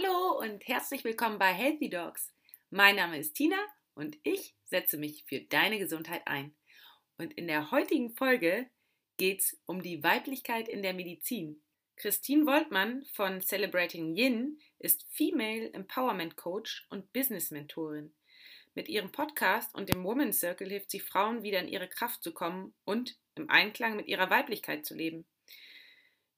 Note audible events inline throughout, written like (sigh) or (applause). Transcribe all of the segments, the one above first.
Hallo und herzlich willkommen bei Healthy Dogs. Mein Name ist Tina und ich setze mich für deine Gesundheit ein. Und in der heutigen Folge geht es um die Weiblichkeit in der Medizin. Christine Woltmann von Celebrating Yin ist Female Empowerment Coach und Business Mentorin. Mit ihrem Podcast und dem Woman Circle hilft sie Frauen wieder in ihre Kraft zu kommen und im Einklang mit ihrer Weiblichkeit zu leben.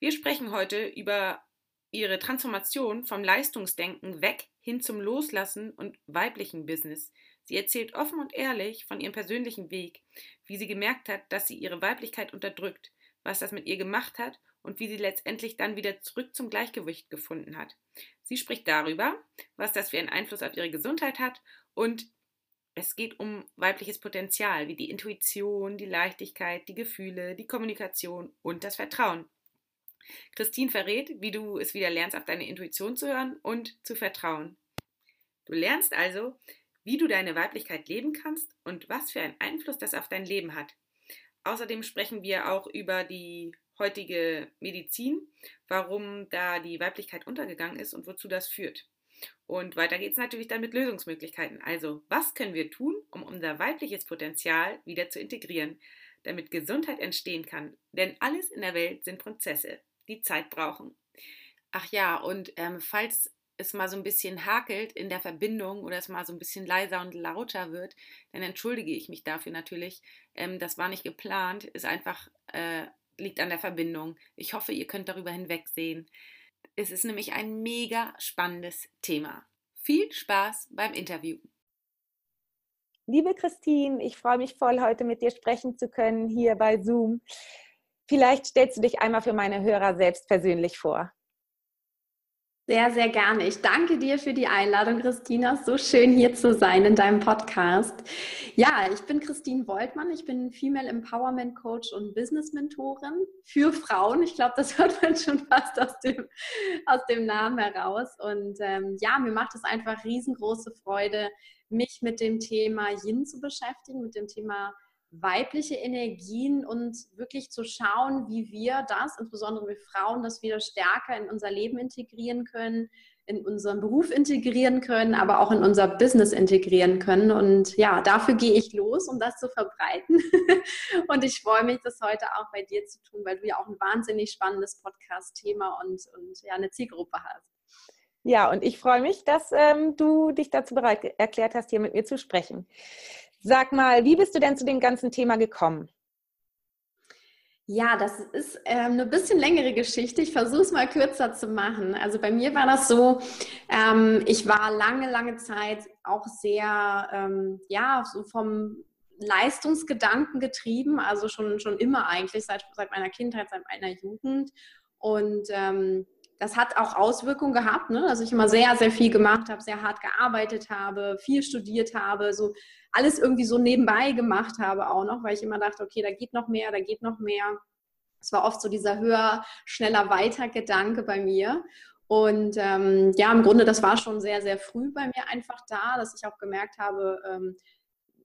Wir sprechen heute über ihre Transformation vom Leistungsdenken weg hin zum Loslassen und weiblichen Business. Sie erzählt offen und ehrlich von ihrem persönlichen Weg, wie sie gemerkt hat, dass sie ihre Weiblichkeit unterdrückt, was das mit ihr gemacht hat und wie sie letztendlich dann wieder zurück zum Gleichgewicht gefunden hat. Sie spricht darüber, was das für einen Einfluss auf ihre Gesundheit hat und es geht um weibliches Potenzial, wie die Intuition, die Leichtigkeit, die Gefühle, die Kommunikation und das Vertrauen. Christine verrät, wie du es wieder lernst, auf deine Intuition zu hören und zu vertrauen. Du lernst also, wie du deine Weiblichkeit leben kannst und was für einen Einfluss das auf dein Leben hat. Außerdem sprechen wir auch über die heutige Medizin, warum da die Weiblichkeit untergegangen ist und wozu das führt. Und weiter geht es natürlich dann mit Lösungsmöglichkeiten. Also, was können wir tun, um unser weibliches Potenzial wieder zu integrieren, damit Gesundheit entstehen kann? Denn alles in der Welt sind Prozesse die Zeit brauchen. Ach ja, und ähm, falls es mal so ein bisschen hakelt in der Verbindung oder es mal so ein bisschen leiser und lauter wird, dann entschuldige ich mich dafür natürlich. Ähm, das war nicht geplant, ist einfach, äh, liegt an der Verbindung. Ich hoffe, ihr könnt darüber hinwegsehen. Es ist nämlich ein mega spannendes Thema. Viel Spaß beim Interview. Liebe Christine, ich freue mich voll, heute mit dir sprechen zu können hier bei Zoom. Vielleicht stellst du dich einmal für meine Hörer selbst persönlich vor. Sehr, sehr gerne. Ich danke dir für die Einladung, Christina. So schön hier zu sein in deinem Podcast. Ja, ich bin Christine Woltmann. Ich bin Female Empowerment Coach und Business Mentorin für Frauen. Ich glaube, das (laughs) hört man schon fast aus dem, aus dem Namen heraus. Und ähm, ja, mir macht es einfach riesengroße Freude, mich mit dem Thema Yin zu beschäftigen, mit dem Thema weibliche Energien und wirklich zu schauen, wie wir das, insbesondere wir Frauen, das wieder stärker in unser Leben integrieren können, in unseren Beruf integrieren können, aber auch in unser Business integrieren können. Und ja, dafür gehe ich los, um das zu verbreiten. (laughs) und ich freue mich, das heute auch bei dir zu tun, weil du ja auch ein wahnsinnig spannendes Podcast-Thema und, und ja eine Zielgruppe hast. Ja, und ich freue mich, dass ähm, du dich dazu bereit erklärt hast, hier mit mir zu sprechen. Sag mal, wie bist du denn zu dem ganzen Thema gekommen? Ja, das ist ähm, eine bisschen längere Geschichte. Ich versuche es mal kürzer zu machen. Also bei mir war das so, ähm, ich war lange, lange Zeit auch sehr, ähm, ja, so vom Leistungsgedanken getrieben, also schon, schon immer eigentlich, seit, seit meiner Kindheit, seit meiner Jugend. Und ähm, das hat auch Auswirkungen gehabt, ne? dass ich immer sehr, sehr viel gemacht habe, sehr hart gearbeitet habe, viel studiert habe, so alles irgendwie so nebenbei gemacht habe auch noch, weil ich immer dachte, okay, da geht noch mehr, da geht noch mehr. Es war oft so dieser höher, schneller, weiter Gedanke bei mir. Und ähm, ja, im Grunde, das war schon sehr, sehr früh bei mir einfach da, dass ich auch gemerkt habe, ähm,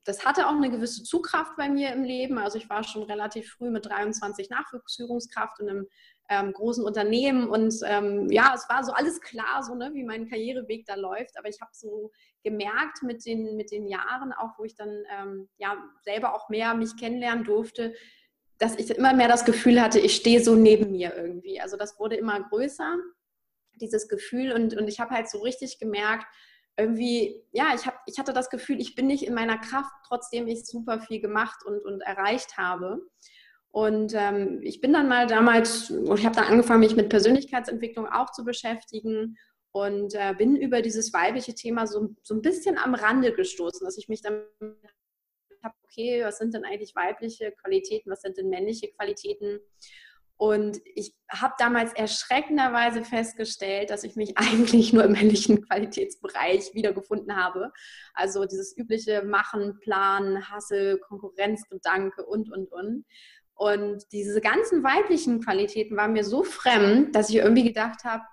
das hatte auch eine gewisse Zugkraft bei mir im Leben. Also ich war schon relativ früh mit 23 Nachwuchsführungskraft in einem ähm, großen Unternehmen und ähm, ja, es war so alles klar, so ne, wie mein Karriereweg da läuft. Aber ich habe so gemerkt mit den, mit den Jahren, auch wo ich dann ähm, ja selber auch mehr mich kennenlernen durfte, dass ich immer mehr das Gefühl hatte, ich stehe so neben mir irgendwie. Also das wurde immer größer, dieses Gefühl. Und, und ich habe halt so richtig gemerkt, irgendwie, ja, ich, hab, ich hatte das Gefühl, ich bin nicht in meiner Kraft, trotzdem ich super viel gemacht und, und erreicht habe. Und ähm, ich bin dann mal damals, ich habe dann angefangen, mich mit Persönlichkeitsentwicklung auch zu beschäftigen und äh, bin über dieses weibliche Thema so, so ein bisschen am Rande gestoßen, dass ich mich dann habe, okay, was sind denn eigentlich weibliche Qualitäten, was sind denn männliche Qualitäten? Und ich habe damals erschreckenderweise festgestellt, dass ich mich (laughs) eigentlich nur im männlichen Qualitätsbereich wiedergefunden habe. Also dieses übliche Machen, Planen, Hassel, Konkurrenzgedanke und, und, und. Und diese ganzen weiblichen Qualitäten waren mir so fremd, dass ich irgendwie gedacht habe,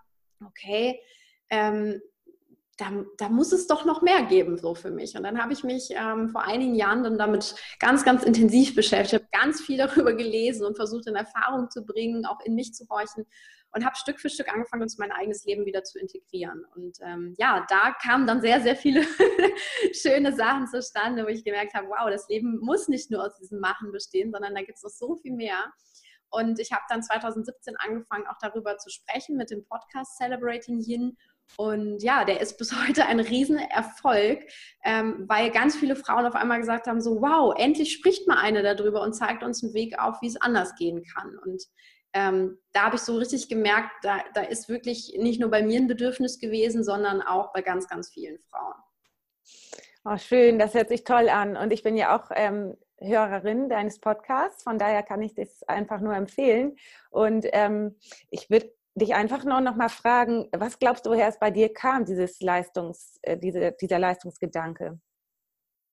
okay, ähm, da, da, muss es doch noch mehr geben, so für mich. Und dann habe ich mich ähm, vor einigen Jahren dann damit ganz, ganz intensiv beschäftigt, habe ganz viel (laughs) darüber gelesen und versucht in Erfahrung zu bringen, auch in mich zu horchen und habe Stück für Stück angefangen, uns mein eigenes Leben wieder zu integrieren. Und ähm, ja, da kamen dann sehr, sehr viele (laughs) schöne Sachen zustande, wo ich gemerkt habe, wow, das Leben muss nicht nur aus diesem Machen bestehen, sondern da gibt es noch so viel mehr. Und ich habe dann 2017 angefangen, auch darüber zu sprechen mit dem Podcast Celebrating Yin. Und ja, der ist bis (laughs) heute ein Riesenerfolg, ähm, weil ganz viele Frauen auf einmal gesagt haben, so wow, endlich spricht mal eine darüber und zeigt uns einen Weg auf, wie es anders gehen kann. Und ähm, da habe ich so richtig gemerkt, da, da ist wirklich nicht nur bei mir ein Bedürfnis gewesen, sondern auch bei ganz, ganz vielen Frauen. Oh, schön, das hört sich toll an. Und ich bin ja auch ähm, Hörerin deines Podcasts, von daher kann ich das einfach nur empfehlen. Und ähm, ich würde dich einfach nur noch mal fragen, was glaubst du, woher es bei dir kam, dieses Leistungs, äh, diese, dieser Leistungsgedanke?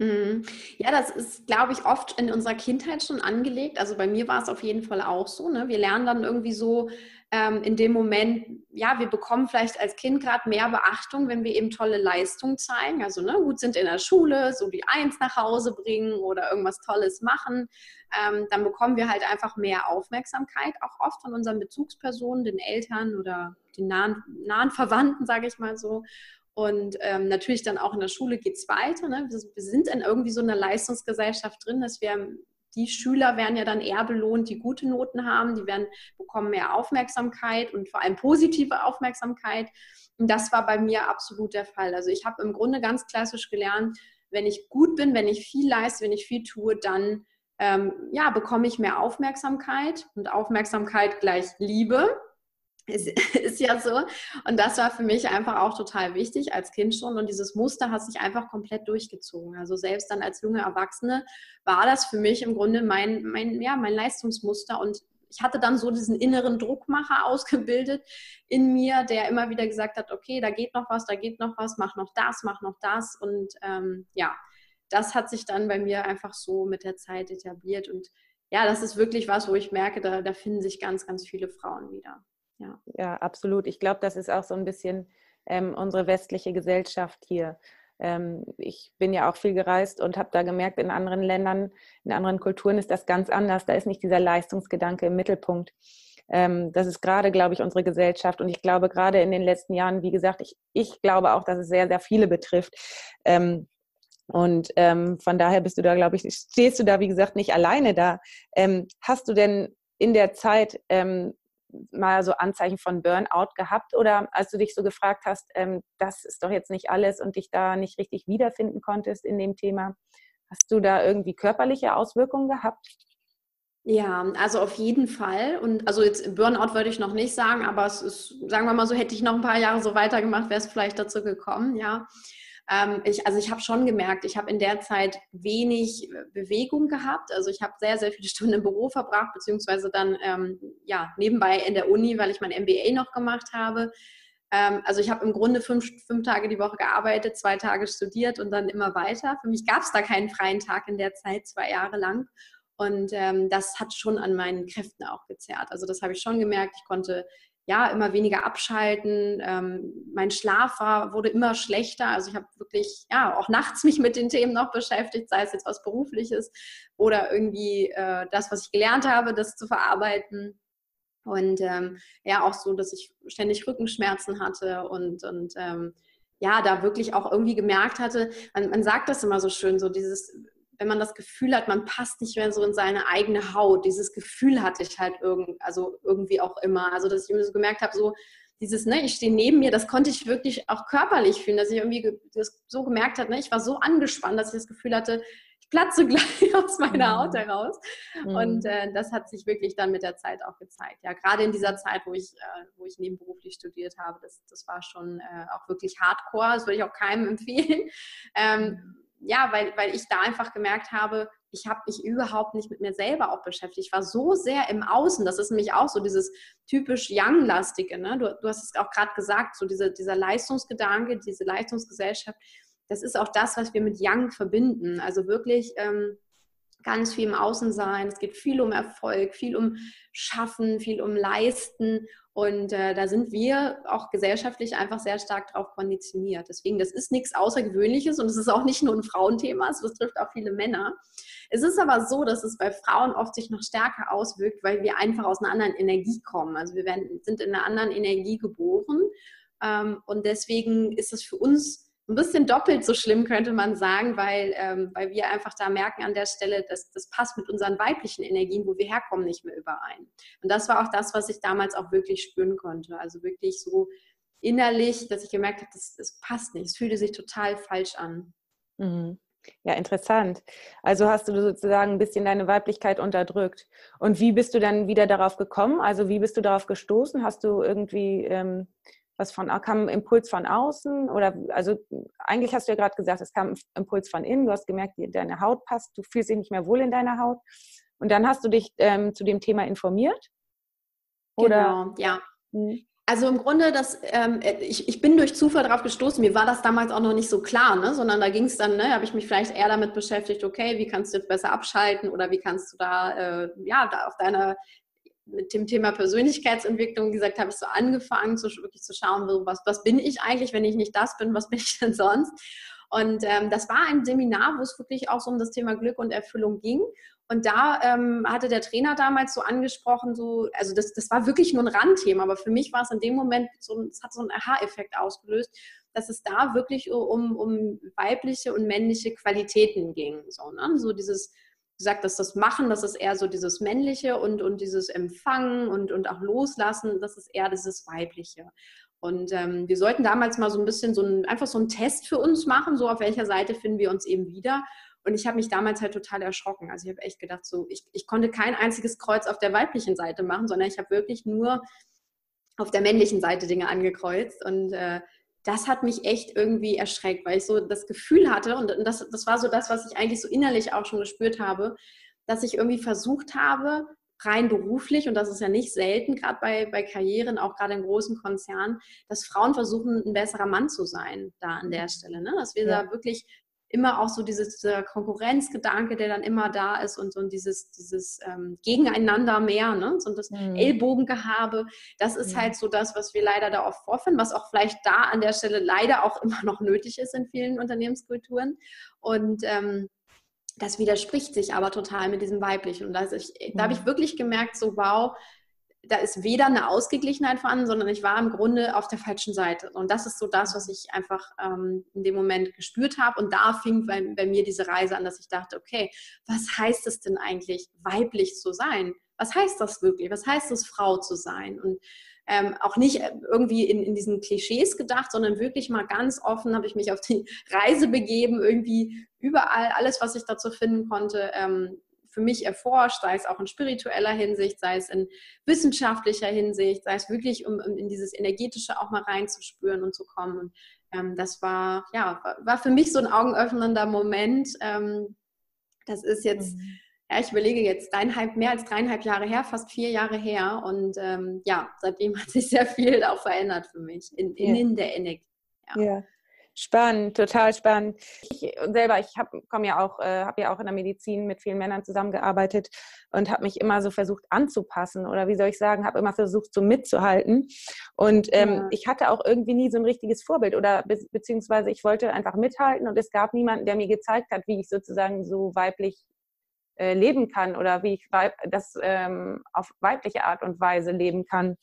Mhm. Ja, das ist, glaube ich, oft in unserer Kindheit schon angelegt. Also bei mir war es auf jeden Fall auch so. Ne? Wir lernen dann irgendwie so ähm, in dem Moment, ja, wir bekommen vielleicht als Kind gerade mehr Beachtung, wenn wir eben tolle Leistungen zeigen. Also ne, gut sind in der Schule, so die Eins nach Hause bringen oder irgendwas Tolles machen. Ähm, dann bekommen wir halt einfach mehr Aufmerksamkeit, auch oft von unseren Bezugspersonen, den Eltern oder den nahen, nahen Verwandten, sage ich mal so. Und ähm, natürlich dann auch in der Schule geht es weiter. Ne? Wir, sind in irgendwie so einer Leistungsgesellschaft drin, dass wir die Schüler werden ja dann eher belohnt, die gute Noten haben, die werden bekommen mehr Aufmerksamkeit und vor allem positive Aufmerksamkeit. Und das war bei mir absolut der Fall. Also ich habe im Grunde ganz klassisch gelernt, wenn ich gut bin, wenn ich viel leiste, wenn ich viel tue, dann ähm, ja, bekomme ich mehr Aufmerksamkeit und Aufmerksamkeit gleich Liebe. Ist, (laughs) ist, ja so. Und das war für mich einfach auch total wichtig als Kind schon. Und dieses Muster hat sich einfach komplett durchgezogen. Also selbst dann als junge Erwachsene war das für mich im Grunde mein, mein, ja, mein Leistungsmuster. Und ich hatte dann so diesen inneren Druckmacher (laughs) ausgebildet in mir, der immer wieder gesagt hat, okay, da geht noch was, da geht noch was, mach noch das, mach noch das. Und ähm, ja, das hat sich dann bei mir einfach so mit der Zeit etabliert. Und ja, das ist wirklich was, wo ich merke, da, da finden sich ganz, ganz viele Frauen wieder. Ja, ja absolut. Ich glaube, das ist auch so ein bisschen ähm, unsere westliche Gesellschaft hier. Ähm, ich bin ja auch viel gereist und habe da gemerkt, in anderen Ländern, in anderen Kulturen ist das ganz anders. Da ist nicht dieser Leistungsgedanke im Mittelpunkt. Ähm, das ist gerade, glaube ich, unsere Gesellschaft. Und ich glaube, gerade in den letzten Jahren, wie gesagt, ich, ich glaube auch, dass es sehr, sehr viele betrifft. Ähm, und ähm, von daher bist du da, glaube ich, stehst du da, wie gesagt, nicht alleine da. Ähm, hast du denn in der Zeit ähm, mal so Anzeichen von Burnout gehabt oder als du dich so gefragt hast, ähm, das ist doch jetzt nicht alles und dich da nicht richtig wiederfinden konntest in dem Thema, hast du da irgendwie körperliche Auswirkungen gehabt? Ja, also auf jeden Fall. Und also jetzt Burnout würde ich noch nicht sagen, aber es ist, sagen wir mal so, hätte ich noch ein paar Jahre so weitergemacht, wäre es vielleicht dazu gekommen, ja. Ähm, ich, also ich habe schon gemerkt, ich habe in der Zeit wenig äh, Bewegung gehabt. Also ich habe sehr, sehr viele (laughs) Stunden im Büro verbracht, beziehungsweise dann ähm, ja, nebenbei in der Uni, weil ich mein MBA noch gemacht habe. Ähm, also ich habe im Grunde fünf, fünf Tage die Woche gearbeitet, zwei Tage studiert und dann immer weiter. Für mich gab es da keinen freien Tag in der Zeit, zwei Jahre lang. Und ähm, das hat schon an meinen Kräften auch gezerrt. Also das habe ich schon gemerkt. Ich konnte ja, immer weniger abschalten. Ähm, mein Schlaf war, wurde immer schlechter. Also ich habe wirklich, ja, auch nachts mich mit den Themen noch beschäftigt, sei es jetzt was Berufliches oder irgendwie äh, das, was ich gelernt habe, das zu verarbeiten. Und ähm, ja, auch so, dass ich ständig Rückenschmerzen hatte und, und ähm, ja, da wirklich auch irgendwie gemerkt hatte, man, man sagt das immer so schön, so dieses wenn man das Gefühl hat, man passt nicht mehr so in seine eigene Haut. Dieses Gefühl hatte ich halt irgend, also irgendwie auch immer. Also, dass ich mir so gemerkt habe, so dieses, ne, ich stehe neben mir, das konnte ich wirklich auch körperlich fühlen, dass ich irgendwie das so gemerkt habe, ne, ich war so angespannt, dass ich das Gefühl hatte, ich platze (laughs) gleich aus meiner Haut mhm. heraus. Mhm. Und äh, das hat sich wirklich dann mit der Zeit auch gezeigt. Ja, gerade in dieser Zeit, wo ich, äh, wo ich nebenberuflich studiert habe, das, das war schon äh, auch wirklich hardcore. Das würde ich auch keinem (laughs) empfehlen. Ähm, mhm ja, weil, weil ich da einfach gemerkt habe, ich habe mich überhaupt nicht mit mir selber auch beschäftigt. Ich war so sehr im Außen. Das ist nämlich auch so dieses typisch Young-lastige. Ne? Du, du hast es auch gerade gesagt, so diese, dieser Leistungsgedanke, diese Leistungsgesellschaft. Das ist auch das, was wir mit Young verbinden. Also wirklich ähm, ganz viel im Außen sein. Es geht viel um Erfolg, viel um Schaffen, viel um Leisten. Und äh, da sind wir auch gesellschaftlich einfach sehr stark drauf konditioniert. Deswegen, das ist nichts Außergewöhnliches und es ist auch nicht nur ein Frauenthema, es betrifft auch viele Männer. Es ist aber so, dass es bei Frauen oft sich noch stärker auswirkt, weil wir einfach aus einer anderen Energie kommen. Also wir werden, sind in einer anderen Energie geboren ähm, und deswegen ist es für uns ein bisschen doppelt so schlimm, könnte man sagen, weil, ähm, weil wir einfach da merken an der Stelle, dass das passt mit unseren weiblichen Energien, wo wir herkommen, nicht mehr überein. Und das war auch das, was ich damals auch wirklich spüren konnte. Also wirklich so innerlich, dass ich gemerkt habe, das, das passt nicht. Es fühlte sich total falsch an. Mhm. Ja, interessant. Also hast du sozusagen ein bisschen deine Weiblichkeit unterdrückt. Und wie bist du dann wieder darauf gekommen? Also wie bist du darauf gestoßen? Hast du irgendwie ähm, was von, kam ein Impuls von außen oder, also eigentlich hast du ja gerade gesagt, es kam ein Impuls von innen, du hast gemerkt, deine Haut passt, du fühlst dich nicht mehr wohl in deiner Haut und dann hast du dich ähm, zu dem Thema informiert? Oder? Genau, ja. Hm. Also im Grunde, das, ähm, ich, ich bin durch Zufall darauf gestoßen. Mir war das damals auch noch nicht so klar, ne? sondern da ging es dann, ne, habe ich mich vielleicht eher damit beschäftigt, okay, wie kannst du jetzt besser abschalten oder wie kannst du da, äh, ja, da auf deiner mit dem Thema Persönlichkeitsentwicklung, gesagt, habe ich so angefangen, zu, wirklich zu schauen, was, was bin ich eigentlich, wenn ich nicht das bin, was (laughs) bin ich denn sonst? Und ähm, das war ein Seminar, wo es wirklich auch so um das Thema Glück und Erfüllung ging. Und da ähm, hatte der Trainer damals so angesprochen, so, also das, das war wirklich nur ein Randthema, aber für mich war es in dem Moment, so, es hat so einen Aha-Effekt ausgelöst, dass es da wirklich um, um weibliche und männliche Qualitäten ging. So, ne? so dieses gesagt, dass das Machen, das ist eher so dieses Männliche und, und dieses Empfangen und, und auch Loslassen, das ist eher dieses Weibliche. Und ähm, wir sollten damals mal so ein bisschen so ein, einfach so einen Test für uns machen, so auf welcher Seite finden wir uns eben wieder. Und ich habe mich damals halt total erschrocken. Also ich habe echt gedacht, so, ich, ich konnte kein einziges Kreuz auf der weiblichen Seite machen, sondern ich habe wirklich nur auf der männlichen Seite Dinge angekreuzt. Und äh, das hat mich echt irgendwie erschreckt, weil ich so das Gefühl hatte, und das, das war so das, was ich eigentlich so innerlich auch schon gespürt habe, dass ich irgendwie versucht habe, rein beruflich, und das ist ja nicht selten, gerade bei, bei Karrieren, auch gerade in großen Konzernen, dass Frauen versuchen, ein besserer Mann zu sein, da an der Stelle. Ne? Dass wir ja. da wirklich immer auch so dieses, dieser Konkurrenzgedanke, der dann immer da ist und so dieses, dieses ähm, Gegeneinander mehr, ne? so das mhm. Ellbogengehabe, das ist mhm. halt so das, was wir leider da oft vorfinden, was auch vielleicht da an der Stelle leider auch immer noch nötig ist in vielen Unternehmenskulturen. Und ähm, das widerspricht sich aber total mit diesem Weiblichen. Und da, ich, da habe ich wirklich gemerkt, so wow, da ist weder eine Ausgeglichenheit vorhanden, sondern ich war im Grunde auf der falschen Seite. Und das ist so das, was ich einfach ähm, in dem Moment gespürt habe. Und da fing bei, bei, mir diese Reise an, dass ich dachte, okay, was heißt es denn eigentlich, weiblich zu sein? Was heißt das wirklich? Was heißt es, Frau zu sein? Und ähm, auch nicht irgendwie in, in diesen Klischees gedacht, sondern wirklich mal ganz offen habe ich mich auf die (laughs) Reise begeben, irgendwie überall alles, was ich dazu finden konnte, ähm, für mich erforscht, sei es auch in spiritueller Hinsicht, sei es in wissenschaftlicher Hinsicht, sei es wirklich, um, um in dieses Energetische auch mal reinzuspüren und zu kommen. Und ähm, das war, ja, war für mich so ein augenöffnender Moment. Ähm, das ist jetzt, mhm. ja, ich überlege jetzt dreieinhalb, mehr als dreieinhalb Jahre her, fast vier Jahre her. Und ähm, ja, seitdem (laughs) hat sich sehr viel auch verändert für mich in, in, ja. in der Energie. Ja. ja. Spannend, total spannend. Ich selber, ich komme ja auch, äh, habe ja auch in der Medizin mit vielen Männern zusammengearbeitet und habe mich immer so versucht anzupassen oder wie soll ich sagen, habe immer versucht so mitzuhalten. Und ähm, ja. ich hatte auch irgendwie nie so ein richtiges Vorbild oder be beziehungsweise ich wollte einfach mithalten und es gab niemanden, der mir gezeigt hat, wie ich sozusagen so weiblich äh, leben kann oder wie ich das ähm, auf weibliche Art und Weise leben kann.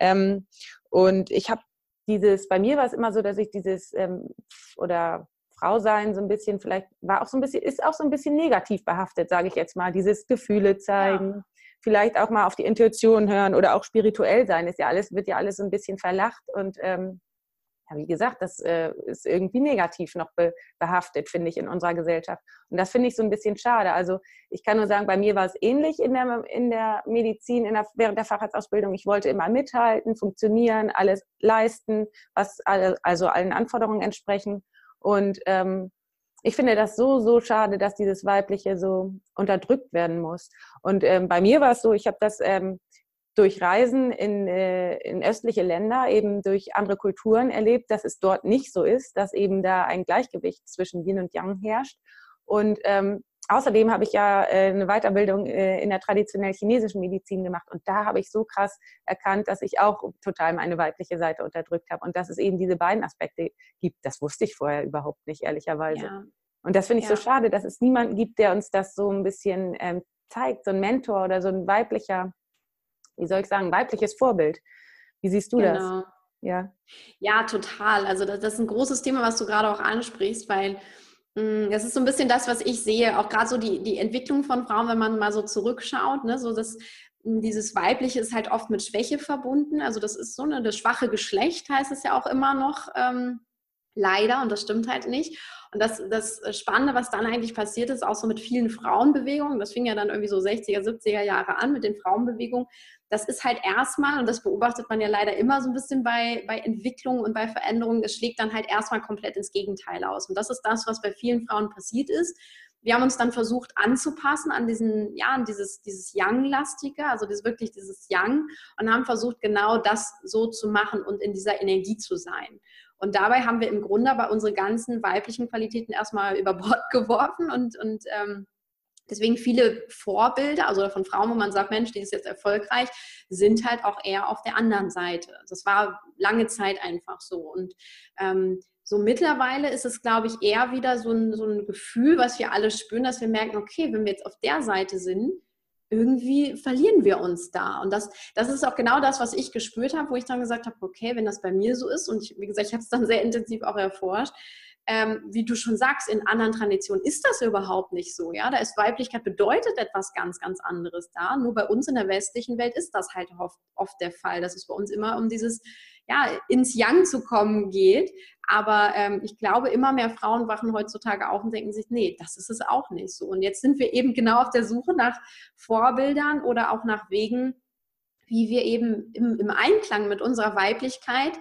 Ähm, und ich habe dieses, bei mir war es immer so, dass ich dieses ähm, oder Frau sein so ein bisschen, vielleicht war auch so ein bisschen, ist auch so ein bisschen negativ behaftet, sage ich jetzt mal, dieses Gefühle zeigen, ja. vielleicht auch mal auf die Intuition hören oder auch spirituell sein, ist ja alles, wird ja alles so ein bisschen verlacht und ähm, ja, wie gesagt, das äh, ist irgendwie negativ noch be behaftet, finde ich, in unserer Gesellschaft. Und das finde ich so ein bisschen schade. Also ich kann nur sagen, bei mir war es ähnlich in der, in der Medizin, in der, während der Facharztausbildung. Ich wollte immer mithalten, funktionieren, alles leisten, was alle, also allen Anforderungen entsprechen. Und ähm, ich finde das so, so schade, dass dieses Weibliche so unterdrückt werden muss. Und ähm, bei mir war es so, ich habe das ähm, durch Reisen in, äh, in östliche Länder, eben durch andere Kulturen erlebt, dass es dort nicht so ist, dass eben da ein Gleichgewicht zwischen Yin und Yang herrscht. Und ähm, außerdem habe ich ja äh, eine Weiterbildung äh, in der traditionell chinesischen Medizin gemacht und da habe ich so krass erkannt, dass ich auch total meine weibliche Seite unterdrückt habe und dass es eben diese beiden Aspekte gibt. Das wusste ich vorher überhaupt nicht, ehrlicherweise. Ja. Und das finde ich ja. so schade, dass es niemanden gibt, der uns das so ein bisschen ähm, zeigt, so ein Mentor oder so ein weiblicher, wie soll ich sagen, weibliches Vorbild. Wie siehst du genau. das? Ja. ja, total. Also das, das ist ein großes Thema, was du gerade auch ansprichst, weil mm, das ist so ein bisschen das, was ich sehe, auch gerade so die, die Entwicklung von Frauen, wenn man mal so zurückschaut, ne, so das, mm, dieses Weibliche ist halt oft mit Schwäche verbunden. Also das ist so eine, das schwache Geschlecht heißt es ja auch immer noch, ähm, leider, und das stimmt halt nicht. Und das, das Spannende, was dann eigentlich passiert ist, auch so mit vielen Frauenbewegungen, das fing ja dann irgendwie so 60er, 70er Jahre an mit den Frauenbewegungen, das ist halt erstmal, und das beobachtet man ja leider immer so ein bisschen bei, bei Entwicklung und bei Veränderungen, es schlägt dann halt erstmal komplett ins Gegenteil aus. Und das ist das, was bei vielen Frauen passiert ist. Wir haben uns dann versucht anzupassen an diesen, ja, an dieses, dieses Young-lastige, also das wirklich dieses Young und haben versucht, genau das so zu machen und in dieser Energie zu sein. Und dabei haben wir im Grunde aber unsere ganzen weiblichen Qualitäten erstmal über Bord (laughs) geworfen und, und ähm, Deswegen viele Vorbilder, also von Frauen, wo man sagt, Mensch, die ist jetzt erfolgreich, sind halt auch eher auf der anderen Seite. Das war lange Zeit einfach so. Und ähm, so mittlerweile ist es, glaube ich, eher wieder so ein, so ein Gefühl, was wir alle spüren, dass wir merken, okay, wenn wir jetzt auf der Seite sind, irgendwie verlieren wir uns da. Und das, das ist auch genau das, was ich gespürt habe, wo ich dann gesagt habe, okay, wenn das bei mir so ist, und ich, wie gesagt, ich habe es dann sehr intensiv auch erforscht, ähm, wie du schon sagst, in anderen Traditionen ist das überhaupt nicht so. Ja, da ist Weiblichkeit bedeutet etwas ganz, ganz anderes da. Nur bei uns in der westlichen Welt ist das halt oft, oft der Fall, dass es bei uns immer um dieses ja, ins Yang zu kommen geht. Aber ähm, ich glaube, immer mehr Frauen wachen heutzutage auf und denken sich, nee, das ist es auch nicht so. Und jetzt sind wir eben genau auf der Suche nach Vorbildern oder auch nach Wegen, wie wir eben im, im Einklang mit unserer Weiblichkeit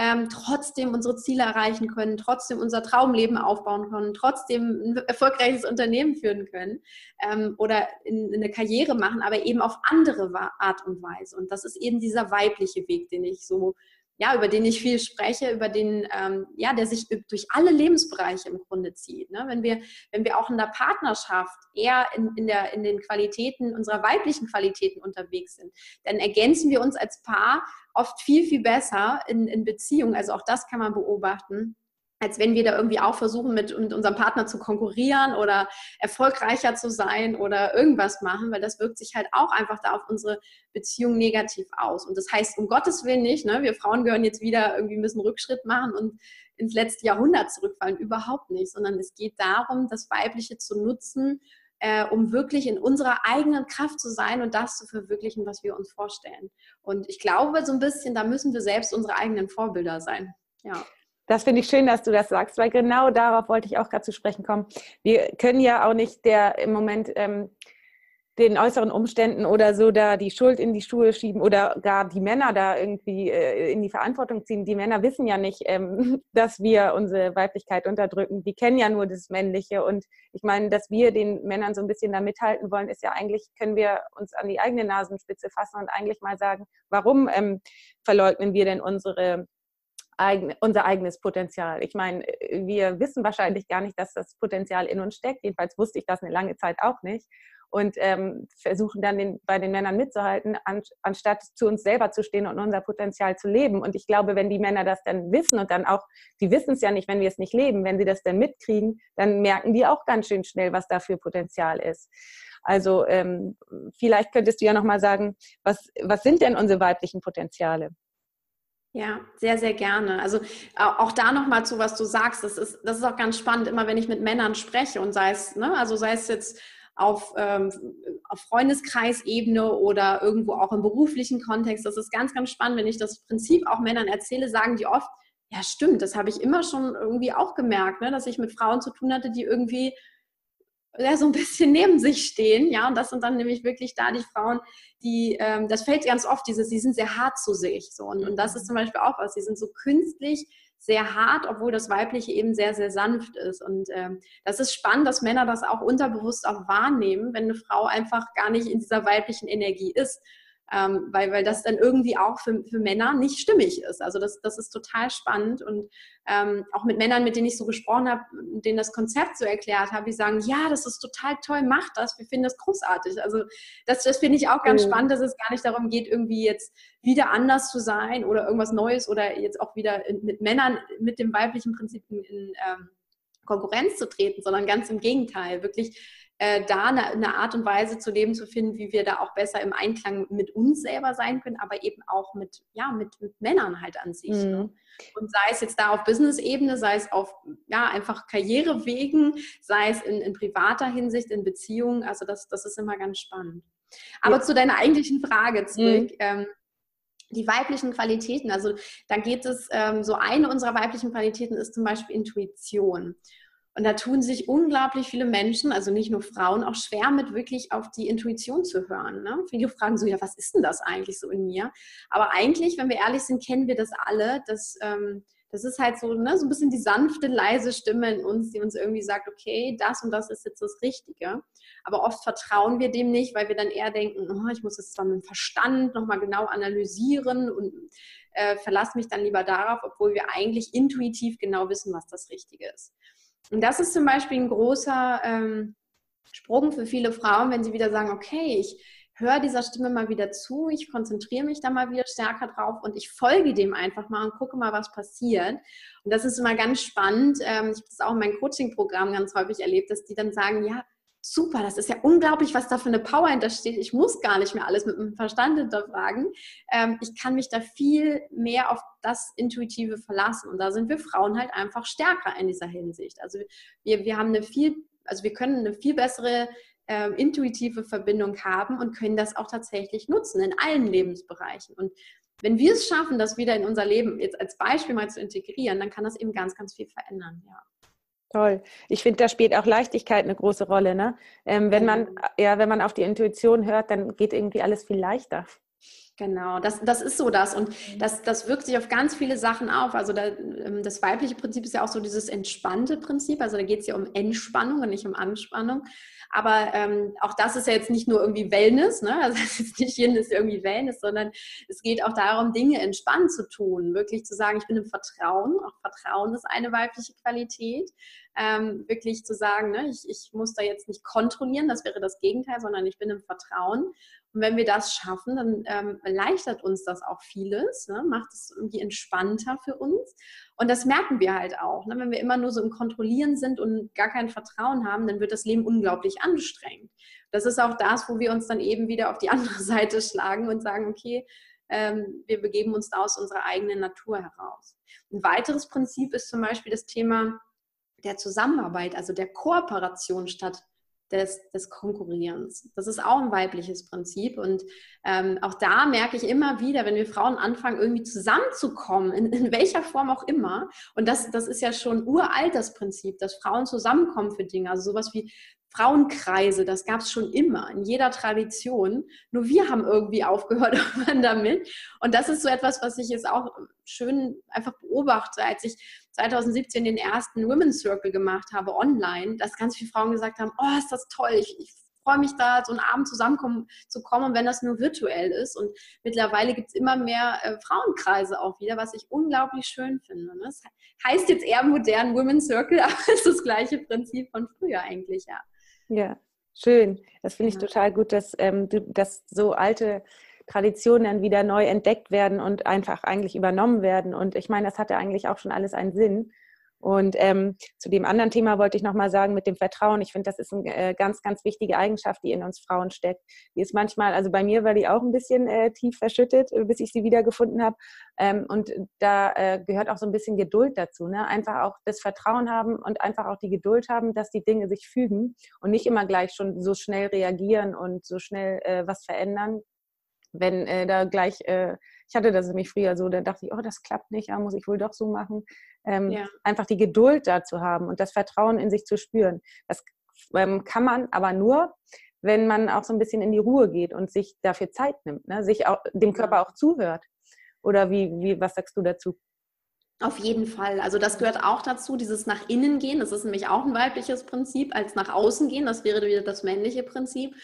ähm, trotzdem unsere Ziele erreichen können, trotzdem unser Traumleben aufbauen können, trotzdem ein erfolgreiches Unternehmen führen können ähm, oder in, in eine Karriere machen, aber eben auf andere Art und Weise. Und das ist eben dieser weibliche Weg, den ich so ja, über den ich viel spreche, über den, ähm, ja, der sich durch alle Lebensbereiche im Grunde zieht. Ne? Wenn, wir, wenn wir auch in der Partnerschaft eher in, in, der, in den Qualitäten, unserer weiblichen Qualitäten unterwegs sind, dann ergänzen wir uns als Paar oft viel, viel besser in, in Beziehungen. Also auch das kann man beobachten als wenn wir da irgendwie auch versuchen, mit, mit unserem Partner zu konkurrieren oder erfolgreicher zu sein oder irgendwas machen, weil das wirkt sich halt auch einfach da auf unsere Beziehung negativ aus. Und das heißt, um Gottes Willen nicht, ne, wir Frauen gehören jetzt wieder irgendwie bisschen Rückschritt machen und ins letzte Jahrhundert zurückfallen, überhaupt nicht, sondern es geht darum, das Weibliche zu nutzen, äh, um wirklich in unserer eigenen Kraft zu sein und das zu verwirklichen, was wir uns vorstellen. Und ich glaube so ein bisschen, da müssen wir selbst unsere eigenen Vorbilder sein. Ja. Das finde ich schön, dass du das sagst, weil genau darauf wollte ich auch gerade zu sprechen kommen. Wir können ja auch nicht der im Moment ähm, den äußeren Umständen oder so da die Schuld in die Schuhe schieben oder gar die Männer da irgendwie äh, in die Verantwortung ziehen. Die Männer wissen ja nicht, ähm, (laughs) dass wir unsere Weiblichkeit unterdrücken. Die kennen ja nur das Männliche. Und ich meine, dass wir den Männern so ein bisschen da mithalten wollen, ist ja eigentlich, können wir uns an die eigene Nasenspitze fassen und eigentlich mal sagen, warum ähm, verleugnen wir denn unsere eigen, unser eigenes Potenzial. Ich meine, wir wissen wahrscheinlich gar nicht, dass das Potenzial in uns steckt. Jedenfalls wusste ich das eine lange Zeit auch nicht. Und ähm, versuchen dann den, bei den Männern mitzuhalten, an, anstatt zu uns selber zu stehen und unser Potenzial zu leben. Und ich glaube, wenn die Männer das dann wissen und dann auch, die wissen es ja nicht, wenn wir es nicht leben, wenn sie das dann mitkriegen, dann merken die auch ganz schön schnell, was da für Potenzial ist. Also ähm, vielleicht könntest du ja nochmal sagen, was, was sind denn unsere weiblichen Potenziale? Ja, sehr, sehr gerne. Also auch da nochmal zu, was du sagst, das ist, das ist auch ganz spannend, immer wenn ich mit Männern spreche und sei es, ne, also sei es jetzt auf, ähm, auf Freundeskreisebene oder irgendwo auch im beruflichen Kontext, das ist ganz, ganz spannend, wenn ich das Prinzip auch Männern erzähle, sagen die oft, ja stimmt, das habe ich immer schon irgendwie auch gemerkt, ne, dass ich mit Frauen zu tun hatte, die irgendwie ja, so ein bisschen neben sich stehen, ja, und das sind dann nämlich wirklich da die Frauen, die, ähm, das fällt ganz oft, dieses, die sind sehr hart zu sich, so, und, und das ist zum Beispiel auch was, die sind so künstlich sehr hart, obwohl das Weibliche eben sehr, sehr sanft ist. Und ähm, das ist spannend, dass Männer das auch unterbewusst auch wahrnehmen, wenn eine Frau einfach gar nicht in dieser weiblichen Energie ist. Ähm, weil, weil das dann irgendwie auch für, für Männer nicht stimmig ist. Also das, das ist total spannend und ähm, auch mit Männern, mit denen ich so gesprochen habe, denen das Konzept so erklärt habe, die sagen, ja, das ist total toll, mach das, wir finden das großartig. Also das, das finde ich auch ganz mhm. spannend, dass es gar nicht darum geht, irgendwie jetzt wieder anders zu sein oder irgendwas Neues oder jetzt auch wieder in, mit Männern mit dem weiblichen Prinzip in, in ähm, Konkurrenz zu treten, sondern ganz im Gegenteil, wirklich äh, da eine, eine, Art und Weise zu leben zu finden, wie wir da auch besser im Einklang mit uns selber sein können, aber eben auch mit, ja, mit, mit Männern halt an sich. Ne? Mhm. Ne? Und sei es jetzt da auf Business-Ebene, sei es auf ja, einfach Karrierewegen, sei es in, in privater Hinsicht, in Beziehungen, also das, das ist immer ganz spannend. Aber ja. zu deiner eigentlichen Frage zurück. Mhm. Ähm, die weiblichen Qualitäten, also da geht es, ähm, so eine unserer weiblichen Qualitäten ist zum Beispiel Intuition. Und da tun sich unglaublich viele Menschen, also nicht nur Frauen, auch schwer mit wirklich auf die Intuition zu hören. Ne? Viele fragen so, ja, was ist denn das eigentlich so in mir? Aber eigentlich, wenn wir ehrlich sind, kennen wir das alle, dass ähm, das ist halt so, ne, so ein bisschen die sanfte, leise Stimme in uns, die uns irgendwie sagt, okay, das und das ist jetzt das Richtige. Aber oft vertrauen wir dem nicht, weil wir dann eher denken, oh, ich muss das zwar mit dem Verstand nochmal genau analysieren und äh, verlasse mich dann lieber darauf, obwohl wir eigentlich intuitiv genau wissen, was das Richtige ist. Und das ist zum Beispiel ein großer ähm, Sprung für viele Frauen, wenn sie wieder sagen, okay, ich höre dieser Stimme mal wieder zu, ich konzentriere mich da mal wieder stärker drauf und ich folge dem einfach mal und gucke mal, was passiert. Und das ist immer ganz spannend. Ähm, ich habe das auch in meinem Coaching-Programm ganz häufig erlebt, dass die dann sagen, ja, super, das ist ja unglaublich, was da für eine Power hintersteht. Ich muss gar nicht mehr alles mit dem Verstand hinterfragen. Ähm, ich kann mich da viel mehr auf das Intuitive verlassen. Und da sind wir Frauen halt einfach stärker in dieser Hinsicht. Also wir, wir haben eine viel, also wir können eine viel bessere äh, intuitive Verbindung haben und können das auch tatsächlich nutzen in allen Lebensbereichen. Und wenn wir es schaffen, das wieder in unser Leben jetzt als Beispiel mal zu integrieren, dann kann das eben ganz, ganz viel verändern. Ja. Toll. Ich finde, da spielt auch Leichtigkeit eine große Rolle. Ne? Ähm, wenn man, ja, wenn man auf die Intuition hört, dann geht irgendwie alles viel leichter. Genau, das, das ist so das. Und mhm. das, das wirkt sich auf ganz viele Sachen auf. Also da, ähm, das weibliche Prinzip ist ja auch so dieses entspannte Prinzip. Also da geht es ja um Entspannung und nicht um Anspannung. Aber ähm, auch das ist ja jetzt nicht nur irgendwie Wellness, ne? Also das ist nicht Yin ist irgendwie Wellness, sondern es geht auch darum, Dinge entspannt zu tun, wirklich zu sagen, ich bin im Vertrauen. Auch Vertrauen ist eine weibliche Qualität. Ähm, wirklich zu sagen, ne, ich, ich muss da jetzt nicht kontrollieren, das wäre das Gegenteil, sondern ich bin im Vertrauen. Und wenn wir das schaffen, dann ähm, erleichtert uns das auch vieles, ne? macht es irgendwie entspannter für uns. Und das merken wir halt auch. Ne? Wenn wir immer nur so im Kontrollieren sind und gar kein Vertrauen haben, dann wird das Leben unglaublich anstrengend. Das ist auch das, wo wir uns dann eben wieder auf die andere (laughs) Seite schlagen und sagen, okay, ähm, wir begeben uns da aus unserer eigenen Natur heraus. Ein weiteres Prinzip ist zum Beispiel das Thema der Zusammenarbeit, also der Kooperation statt des, des Konkurrierens. Das ist auch ein weibliches Prinzip. Und ähm, auch da merke ich immer wieder, wenn wir Frauen anfangen, irgendwie zusammenzukommen, in, in welcher Form auch immer, und das, das ist ja schon uralt das Prinzip, dass Frauen zusammenkommen für Dinge, also sowas wie Frauenkreise, das gab es schon immer in jeder Tradition. Nur wir haben irgendwie aufgehört (laughs) damit. Und das ist so etwas, was ich jetzt auch schön einfach beobachte, als ich 2017 den ersten Women's Circle gemacht habe online, dass ganz viele Frauen gesagt haben, oh, ist das toll, ich, ich freue mich da, so einen Abend zusammenkommen zu kommen, wenn das nur virtuell ist. Und mittlerweile gibt es immer mehr äh, Frauenkreise auch wieder, was ich unglaublich schön finde. Ne? Das heißt jetzt eher modern Women's Circle, (laughs) aber es ist das gleiche Prinzip von früher eigentlich, ja. Ja, schön. Das finde ich ja. total gut, dass, ähm, dass so alte Traditionen dann wieder neu entdeckt werden und einfach eigentlich übernommen werden. Und ich meine, das hatte eigentlich auch schon alles einen Sinn. Und ähm, zu dem anderen Thema wollte ich nochmal sagen mit dem Vertrauen. Ich finde, das ist eine äh, ganz, ganz wichtige Eigenschaft, die in uns Frauen steckt. Die ist manchmal, also bei mir war die auch ein bisschen äh, tief verschüttet, äh, bis ich sie wiedergefunden habe. Ähm, und da äh, gehört auch so ein bisschen Geduld dazu. Ne? Einfach auch das Vertrauen haben und einfach auch die Geduld haben, dass die Dinge sich fügen und nicht immer gleich schon so schnell reagieren und so schnell äh, was verändern, wenn äh, da gleich, ich hatte das nämlich früher so, da dachte ich, oh, das klappt nicht, ja, muss ich wohl doch so machen. Ähm, ja. Einfach die Geduld dazu haben und das Vertrauen in sich zu spüren. Das ähm, kann man aber nur, wenn man auch so ein bisschen in die Ruhe geht und sich dafür Zeit nimmt, ne? sich auch dem Körper auch zuhört. Oder wie, wie, was sagst du dazu? Auf jeden Fall. Also das gehört auch dazu, dieses nach innen gehen. Das ist nämlich auch ein weibliches Prinzip, als nach außen gehen. Das wäre wieder das männliche Prinzip.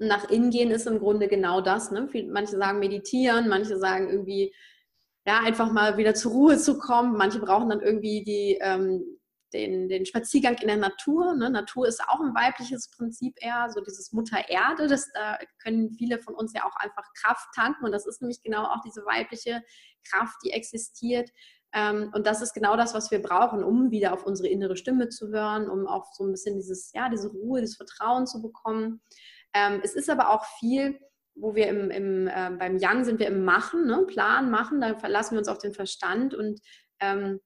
Und nach innen gehen ist im Grunde genau das. Ne? Manche sagen meditieren, manche sagen irgendwie, ja, einfach mal wieder zur Ruhe zu kommen. Manche brauchen dann irgendwie die, ähm, den, den Spaziergang in der Natur. Ne? Natur ist auch ein weibliches Prinzip eher, so dieses Mutter Erde. Das, da können viele von uns ja auch einfach Kraft tanken. Und das ist nämlich genau auch diese weibliche Kraft, die existiert. Ähm, und das ist genau das, was wir brauchen, um wieder auf unsere innere Stimme zu hören, um auch so ein bisschen dieses, ja, diese Ruhe, das Vertrauen zu bekommen. Ähm, es ist aber auch viel, wo wir im, im äh, beim Yang sind wir im Machen, ne? Plan machen, da verlassen wir uns auf den Verstand und ähm,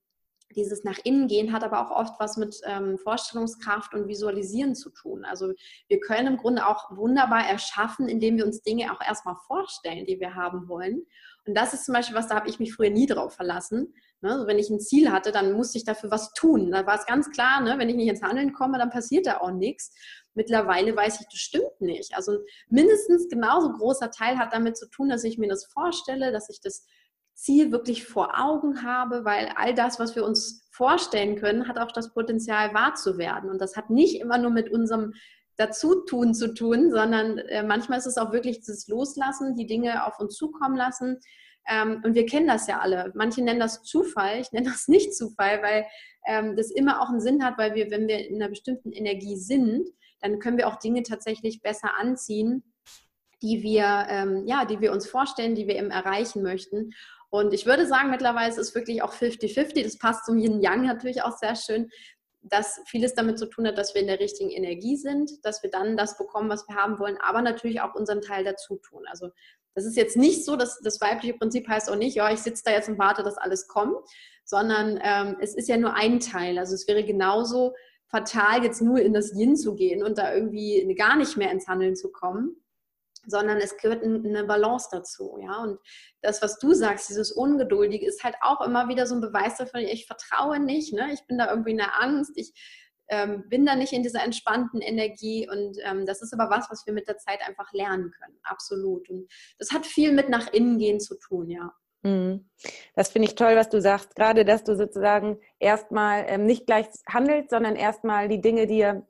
dieses nach innen gehen hat aber auch oft was mit ähm, Vorstellungskraft und Visualisieren zu tun. Also wir können im Grunde auch wunderbar erschaffen, indem wir uns Dinge auch erstmal vorstellen, die wir haben wollen. Und das ist zum Beispiel was, da habe ich mich früher nie drauf verlassen. Ne? Also wenn ich ein Ziel hatte, dann musste ich dafür was tun. Da war es ganz klar, ne? wenn ich nicht ins Handeln komme, dann passiert da auch nichts. Mittlerweile weiß ich, das stimmt nicht. Also mindestens genauso großer Teil hat damit zu tun, dass ich mir das vorstelle, dass ich das Ziel wirklich vor Augen habe, weil all das, was wir uns vorstellen können, hat auch das Potenzial wahr zu werden. Und das hat nicht immer nur mit unserem Dazutun zu tun, sondern äh, manchmal ist es auch wirklich das Loslassen, die Dinge auf uns zukommen lassen. Ähm, und wir kennen das ja alle. Manche nennen das Zufall, ich nenne (laughs) das nicht Zufall, weil ähm, das immer auch einen Sinn hat, weil wir, wenn wir in einer bestimmten Energie sind, dann können wir auch Dinge tatsächlich besser anziehen, die wir, ähm, ja, die wir uns vorstellen, die wir eben erreichen möchten. Und ich würde sagen, mittlerweile ist es wirklich auch 50-50. Das passt zum Yin Yang natürlich auch sehr schön, dass vieles damit zu tun hat, dass wir in der richtigen Energie sind, dass wir dann das bekommen, was wir haben wollen, aber natürlich auch unseren Teil dazu tun. Also das ist jetzt nicht so, dass das weibliche Prinzip heißt auch nicht, ja, ich sitze da jetzt und warte, dass alles kommt, sondern ähm, es ist ja nur ein Teil. Also es wäre genauso fatal, jetzt nur in das Yin zu gehen und da irgendwie gar nicht mehr ins Handeln zu kommen sondern es gehört eine Balance dazu, ja. Und das, was du sagst, dieses Ungeduldige, ist halt auch immer wieder so ein Beweis dafür, ich vertraue nicht, ne? Ich bin da irgendwie in der Angst, ich ähm, bin da nicht in dieser entspannten Energie und ähm, das ist aber was, was wir mit der Zeit einfach lernen können, absolut. Und das hat viel mit nach innen gehen zu tun, ja. Mhm. Das finde ich toll, was du sagst. Gerade, dass du sozusagen erstmal ähm, nicht gleich handelst, sondern erstmal die Dinge dir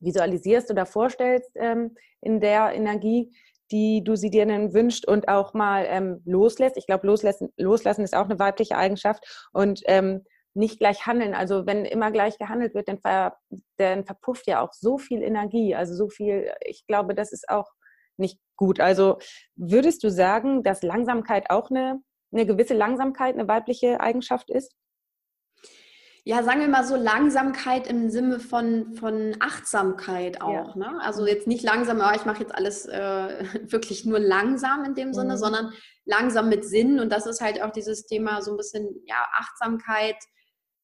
visualisierst oder vorstellst ähm, in der Energie, die du sie dir dann wünscht und auch mal ähm, loslässt. Ich glaube, loslassen, loslassen ist auch eine weibliche Eigenschaft und ähm, nicht gleich handeln. Also wenn immer gleich gehandelt wird, dann, ver, dann verpufft ja auch so viel Energie. Also so viel, ich glaube, das ist auch nicht gut. Also würdest du sagen, dass Langsamkeit auch eine, eine gewisse Langsamkeit eine weibliche Eigenschaft ist? ja, sagen wir mal so Langsamkeit im Sinne von, von Achtsamkeit auch. Ja. Ne? Also jetzt nicht langsam, oh, ich mache jetzt alles äh, (laughs) wirklich nur langsam in dem Sinne, mhm. sondern langsam mit Sinn. Und das ist halt auch dieses Thema so ein bisschen ja, Achtsamkeit,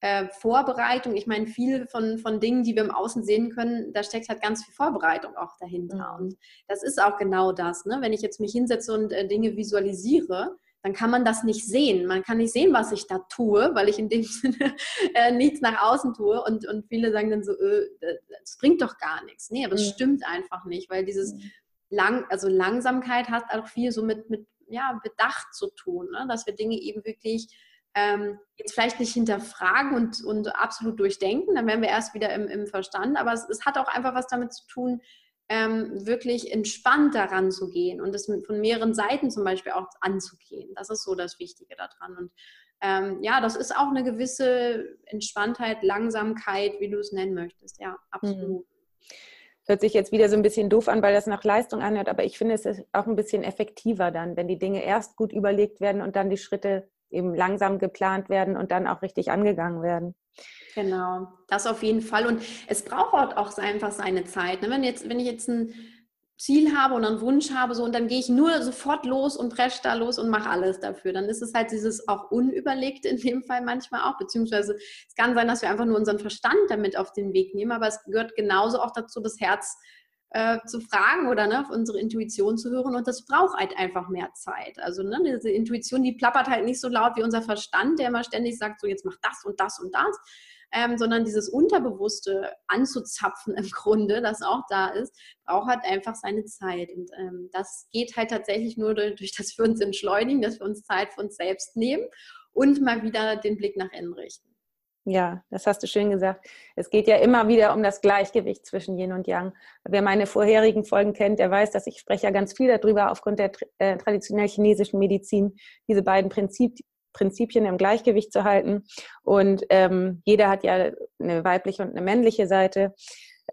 äh, Vorbereitung. Ich meine, viel von, von Dingen, die wir im Außen sehen können, da steckt halt ganz viel Vorbereitung auch dahinter. Mhm. Und das ist auch genau das. Ne? Wenn ich jetzt mich hinsetze und äh, Dinge visualisiere, dann kann man das nicht sehen. Man kann nicht sehen, was ich da tue, weil ich in dem (laughs) Sinne äh, nichts nach außen tue. Und, und viele sagen dann so, äh, das bringt doch gar nichts. Nee, aber es mhm. stimmt einfach nicht, weil dieses mhm. lang, also Langsamkeit hat auch viel so mit, mit ja, Bedacht zu tun, ne? dass wir Dinge eben wirklich ähm, jetzt vielleicht nicht hinterfragen und, und absolut durchdenken, dann wären wir erst wieder im, im Verstand, aber es, es hat auch einfach was damit zu tun, ähm, wirklich entspannt daran zu gehen und das von mehreren Seiten zum Beispiel auch anzugehen. Das ist so das Wichtige daran. Und ähm, ja, das ist auch eine gewisse Entspanntheit, Langsamkeit, wie du es nennen möchtest. Ja, absolut. Das hört sich jetzt wieder so ein bisschen doof an, weil das nach Leistung anhört, aber ich finde es ist auch ein bisschen effektiver dann, wenn die Dinge erst gut überlegt werden und dann die Schritte eben langsam geplant werden und dann auch richtig angegangen werden. Genau, das auf jeden Fall. Und es braucht auch einfach seine Zeit. Ne? Wenn, jetzt, wenn ich jetzt ein Ziel habe und einen Wunsch habe, so und dann gehe ich nur sofort los und presche da los und mache alles dafür. Dann ist es halt dieses auch unüberlegte in dem Fall manchmal auch, beziehungsweise es kann sein, dass wir einfach nur unseren Verstand damit auf den Weg nehmen, aber es gehört genauso auch dazu, das Herz äh, zu fragen oder ne, auf unsere Intuition zu hören und das braucht halt einfach mehr Zeit. Also ne, diese Intuition, die plappert halt nicht so laut wie unser Verstand, der immer ständig sagt, so jetzt mach das und das und das, ähm, sondern dieses Unterbewusste anzuzapfen im Grunde, das auch da ist, braucht halt einfach seine Zeit. Und ähm, das geht halt tatsächlich nur durch, durch das wir uns entschleunigen, dass wir uns Zeit für uns selbst nehmen und mal wieder den Blick nach innen richten. Ja, das hast du schön gesagt. Es geht ja immer wieder um das Gleichgewicht zwischen Yin und Yang. Wer meine vorherigen Folgen kennt, der weiß, dass ich spreche ja ganz viel darüber aufgrund der äh, traditionell chinesischen Medizin, diese beiden Prinzip, Prinzipien im Gleichgewicht zu halten. Und ähm, jeder hat ja eine weibliche und eine männliche Seite.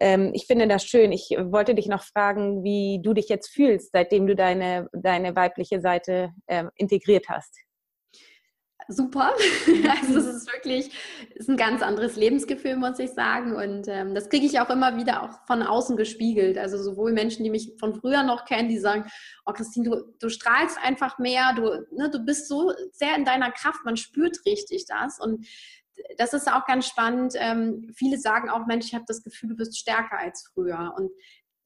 Ähm, ich finde das schön. Ich wollte dich noch fragen, wie du dich jetzt fühlst, seitdem du deine, deine weibliche Seite äh, integriert hast super. (laughs) Also es ist wirklich ist ein ganz anderes Lebensgefühl, muss ich sagen. Und ähm, das kriege ich auch immer wieder auch von außen gespiegelt. Also sowohl Menschen, die mich von früher noch kennen, die sagen, oh Christine, du, du strahlst einfach mehr, du, ne, du bist so sehr in deiner Kraft, man spürt richtig das. Und das ist auch ganz spannend. Ähm, viele sagen auch, Mensch, ich habe das Gefühl, du bist stärker als früher. Und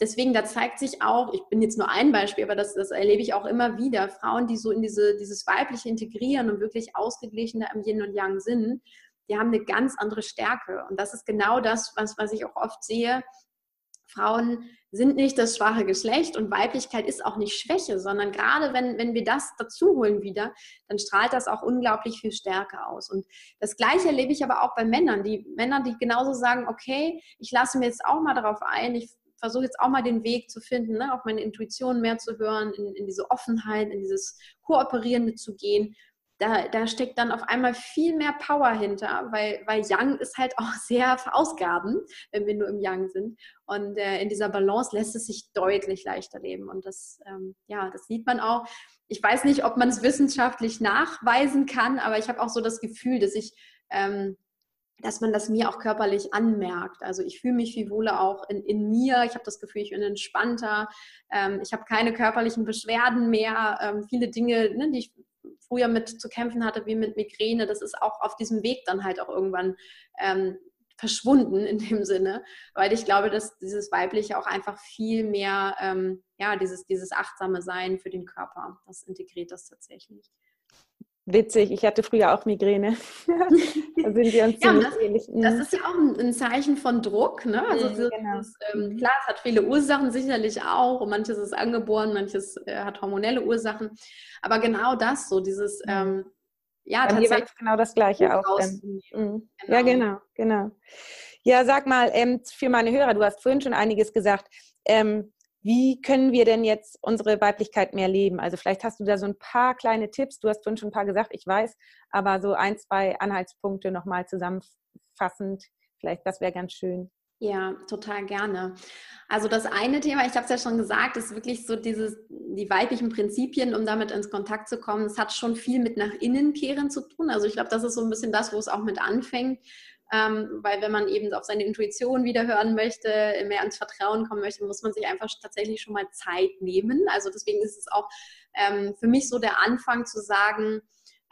deswegen, da zeigt sich auch, ich bin jetzt nur ein Beispiel, aber das, das erlebe ich auch immer wieder, Frauen, die so in diese, dieses Weibliche integrieren und wirklich ausgeglichener im Yin und Yang sind, die haben eine ganz andere Stärke. Und das ist genau das, was, was ich auch oft sehe. Frauen sind nicht das schwache Geschlecht und Weiblichkeit ist auch nicht Schwäche, sondern gerade wenn, wenn wir das dazu holen wieder, dann strahlt das auch unglaublich viel Stärke aus. Und das Gleiche erlebe ich aber auch bei Männern, die Männer, die genauso sagen, okay, ich lasse mir jetzt auch mal darauf ein, ich versuche jetzt auch mal den Weg zu finden, ne, auf meine Intuition mehr zu hören, in, in diese Offenheit, in dieses Kooperierende zu gehen. Da, da, steckt dann auf einmal viel mehr Power hinter, weil, weil Yang ist halt auch (laughs) sehr verausgabend, wenn wir nur im Yang sind. Und äh, in dieser Balance lässt es sich deutlich leichter leben. Und das, ähm, ja, das sieht man auch. Ich weiß nicht, ob man es wissenschaftlich nachweisen kann, aber ich habe auch so das Gefühl, dass ich ähm, dass man das mir auch körperlich anmerkt. Also ich fühle mich viel wohler auch in, in mir. Ich habe das Gefühl, ich bin entspannter. Ähm, ich habe keine körperlichen Beschwerden mehr. Ähm, viele Dinge, ne, die ich früher mit zu kämpfen hatte, wie mit Migräne, das ist auch auf diesem Weg dann halt auch irgendwann ähm, verschwunden in dem Sinne, weil ich glaube, dass dieses Weibliche auch einfach viel mehr, ähm, ja, dieses, dieses achtsame Sein für den Körper, das integriert das tatsächlich. Witzig, ich hatte früher auch Migräne. (laughs) da sind wir uns ja, das, ähnlich. Das mhm. ist ja auch ein, Zeichen von Druck. Ne? Also mhm, genau. ist, ähm, mhm. klar, es hat viele Ursachen sicherlich auch. Und manches ist angeboren, manches äh, hat hormonelle Ursachen. Aber genau das, so dieses, ähm, ja, Bei tatsächlich. genau das Gleiche auch. Ähm, genau. Ja, genau, genau. Ja, sag mal, ähm, für meine Hörer, du hast vorhin schon einiges gesagt. Ähm, wie können wir denn jetzt unsere Weiblichkeit mehr leben? Also vielleicht hast du da so ein paar kleine Tipps. Du hast vorhin schon ein paar gesagt, ich weiß, aber so ein, zwei Anhaltspunkte nochmal zusammenfassend. Vielleicht, das wäre ganz schön. Ja, total gerne. Also das eine Thema, ich habe es ja schon gesagt, ist wirklich so dieses, die weiblichen Prinzipien, um damit ins Kontakt zu kommen. Es hat schon viel mit nach innen kehren zu tun. Also ich glaube, das ist so ein bisschen das, wo es auch mit anfängt. Ähm, weil wenn man eben auf seine Intuition wieder hören möchte, mehr ins Vertrauen kommen möchte, muss man sich einfach tatsächlich schon mal Zeit nehmen. Also deswegen ist es auch ähm, für mich so der Anfang zu sagen,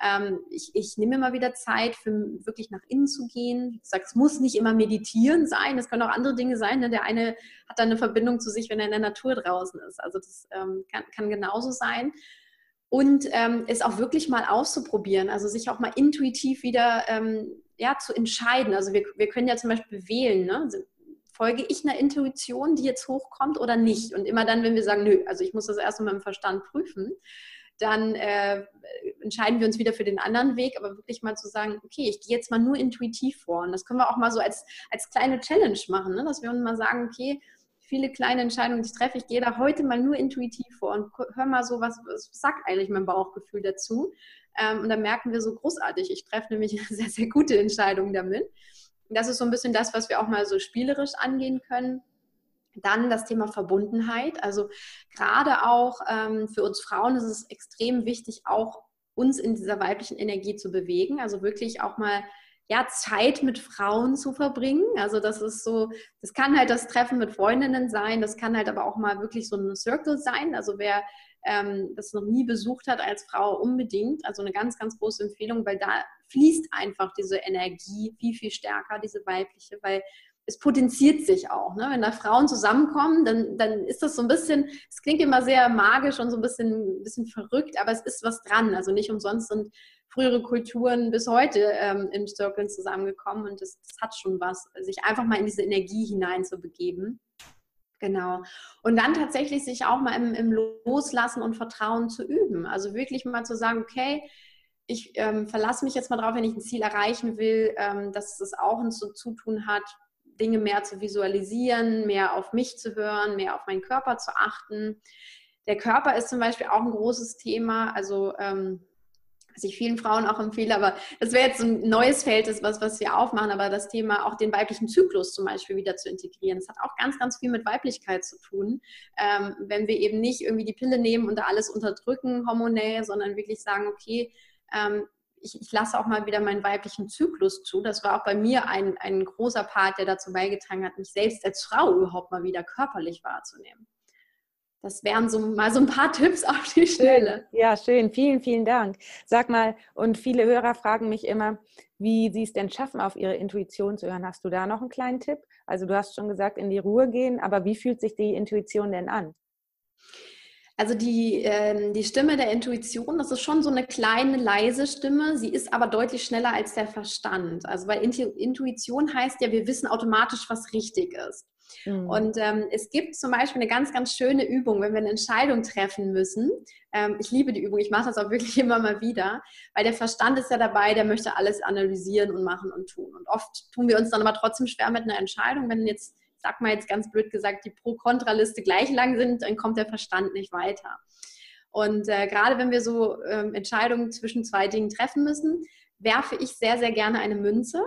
ähm, ich, ich nehme immer wieder Zeit, für wirklich nach innen zu gehen. Wie gesagt, es muss nicht immer meditieren sein, es können auch andere Dinge sein. Ne? Der eine hat dann eine Verbindung zu sich, wenn er in der Natur draußen ist. Also das ähm, kann, kann genauso sein und ähm, es auch wirklich mal auszuprobieren, also sich auch mal intuitiv wieder ähm, ja, zu entscheiden. Also wir, wir können ja zum Beispiel wählen, ne? Also folge ich einer Intuition, die jetzt hochkommt oder nicht? Und immer dann, wenn wir sagen, nö, also ich muss das erst mit meinem Verstand prüfen, dann äh, entscheiden wir uns wieder für den anderen Weg, aber wirklich mal zu sagen, okay, ich gehe jetzt mal nur intuitiv vor. Und das können wir auch mal so als, als kleine Challenge machen, ne? dass wir uns mal sagen, okay, viele kleine Entscheidungen, die ich treffe, ich gehe da heute mal nur intuitiv vor und hör mal so, was, was sagt eigentlich mein Bauchgefühl dazu? Ähm, und dann merken wir so großartig, ich treffe nämlich (laughs) sehr, sehr gute Entscheidungen damit. Das ist so ein bisschen das, was wir auch mal so spielerisch angehen können. Dann das Thema Verbundenheit. Also gerade auch ähm, für uns Frauen ist es extrem wichtig, auch uns in dieser weiblichen Energie zu bewegen. Also wirklich auch mal ja, Zeit mit Frauen zu verbringen. Also das ist so, das kann halt das Treffen mit Freundinnen sein, das kann halt aber auch mal wirklich so ein Circle sein. Also wer ähm, das noch nie besucht hat als Frau, unbedingt. Also eine ganz, ganz große Empfehlung, weil da fließt einfach diese Energie viel, viel stärker, diese weibliche, weil es potenziert sich auch. Ne? Wenn da Frauen zusammenkommen, dann, dann ist das so ein bisschen, es klingt immer sehr magisch und so ein bisschen, bisschen verrückt, aber es ist was dran. Also nicht umsonst sind frühere Kulturen bis heute ähm, in Circles zusammengekommen und das, das, hat schon was, sich einfach mal in diese Energie hinein zu begeben. Genau. Und dann tatsächlich sich auch mal im, im Loslassen und Vertrauen zu üben. Also wirklich mal zu sagen, okay, ich ähm, verlasse mich jetzt mal drauf, wenn ich ein Ziel erreichen will, ähm, dass es auch ein so Zutun hat, Dinge mehr zu visualisieren, mehr auf mich zu hören, mehr auf meinen Körper zu achten. Der Körper ist zum Beispiel auch ein großes Thema. Also ähm, was ich vielen Frauen auch empfehle, aber das wäre jetzt ein neues Feld, das was, was wir aufmachen, aber das Thema auch den weiblichen Zyklus zum Beispiel wieder zu integrieren. Das hat auch ganz, ganz viel mit Weiblichkeit zu tun. Ähm, wenn wir eben nicht irgendwie die Pille nehmen und da alles unterdrücken hormonell, sondern wirklich sagen, okay, ähm, ich, ich, lasse auch mal wieder meinen weiblichen Zyklus zu. Das war auch bei mir ein, ein großer Part, der dazu beigetragen hat, mich selbst als Frau überhaupt mal wieder körperlich wahrzunehmen. Das wären so mal so ein paar (laughs) Tipps auf die Stelle. Ja, schön. Vielen, vielen Dank. Sag mal, und viele Hörer fragen mich immer, wie sie es denn schaffen, auf ihre Intuition zu hören. Hast du da noch einen kleinen Tipp? Also du hast schon gesagt, in die Ruhe gehen, aber wie fühlt sich die Intuition denn an? Also die, äh, die Stimme der Intuition, das ist schon so eine kleine, leise Stimme. Sie ist aber deutlich schneller als der Verstand. Also weil Intuition heißt ja, wir wissen automatisch, was richtig ist. Mhm. Und ähm, es gibt zum Beispiel eine ganz, ganz schöne Übung, wenn wir eine Entscheidung treffen müssen. Ähm, ich liebe die Übung, ich mache das auch (laughs) wirklich immer mal wieder, weil der Verstand ist ja dabei, der möchte alles analysieren und machen und tun. Und oft tun wir uns dann aber trotzdem schwer mit einer Entscheidung, wenn jetzt sag mal jetzt ganz blöd gesagt, die Pro-Kontra-Liste gleich lang sind, dann kommt der Verstand nicht weiter. Und äh, gerade wenn wir so ähm, Entscheidungen zwischen zwei Dingen treffen müssen, werfe ich sehr, sehr gerne eine Münze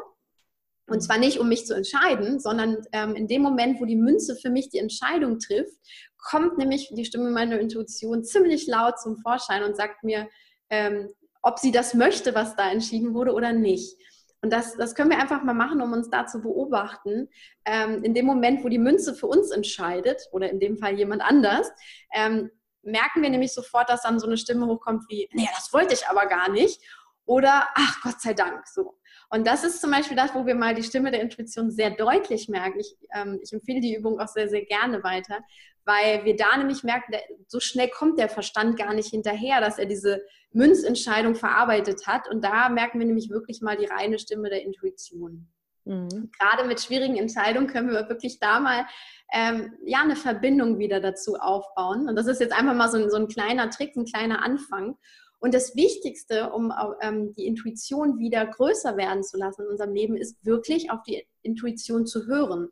und zwar nicht, um mich zu entscheiden, sondern ähm, in dem Moment, wo die Münze für mich die Entscheidung trifft, kommt nämlich die Stimme meiner Intuition ziemlich laut zum Vorschein und sagt mir, ähm, ob sie das möchte, was da entschieden wurde oder nicht. Und das, das können wir einfach mal machen, um uns da zu beobachten. Ähm, in dem Moment, wo die Münze für uns entscheidet, oder in dem Fall jemand anders, ähm, merken wir nämlich sofort, dass dann so eine Stimme hochkommt wie, nee, das wollte ich aber gar nicht. Oder, ach Gott sei Dank, so. Und das ist zum Beispiel das, wo wir mal die Stimme der Intuition sehr deutlich merken. Ich, ähm, ich empfehle die Übung auch sehr, sehr gerne weiter, weil wir da nämlich merken, der, so schnell kommt der Verstand gar nicht hinterher, dass er diese Münzentscheidung verarbeitet hat. Und da merken wir nämlich wirklich mal die reine Stimme der Intuition. Mhm. Gerade mit schwierigen Entscheidungen können wir wirklich da mal ähm, ja, eine Verbindung wieder dazu aufbauen. Und das ist jetzt einfach mal so ein, so ein kleiner Trick, ein kleiner Anfang. Und das Wichtigste, um ähm, die Intuition wieder größer werden zu lassen in unserem Leben, ist wirklich auf die Intuition zu hören.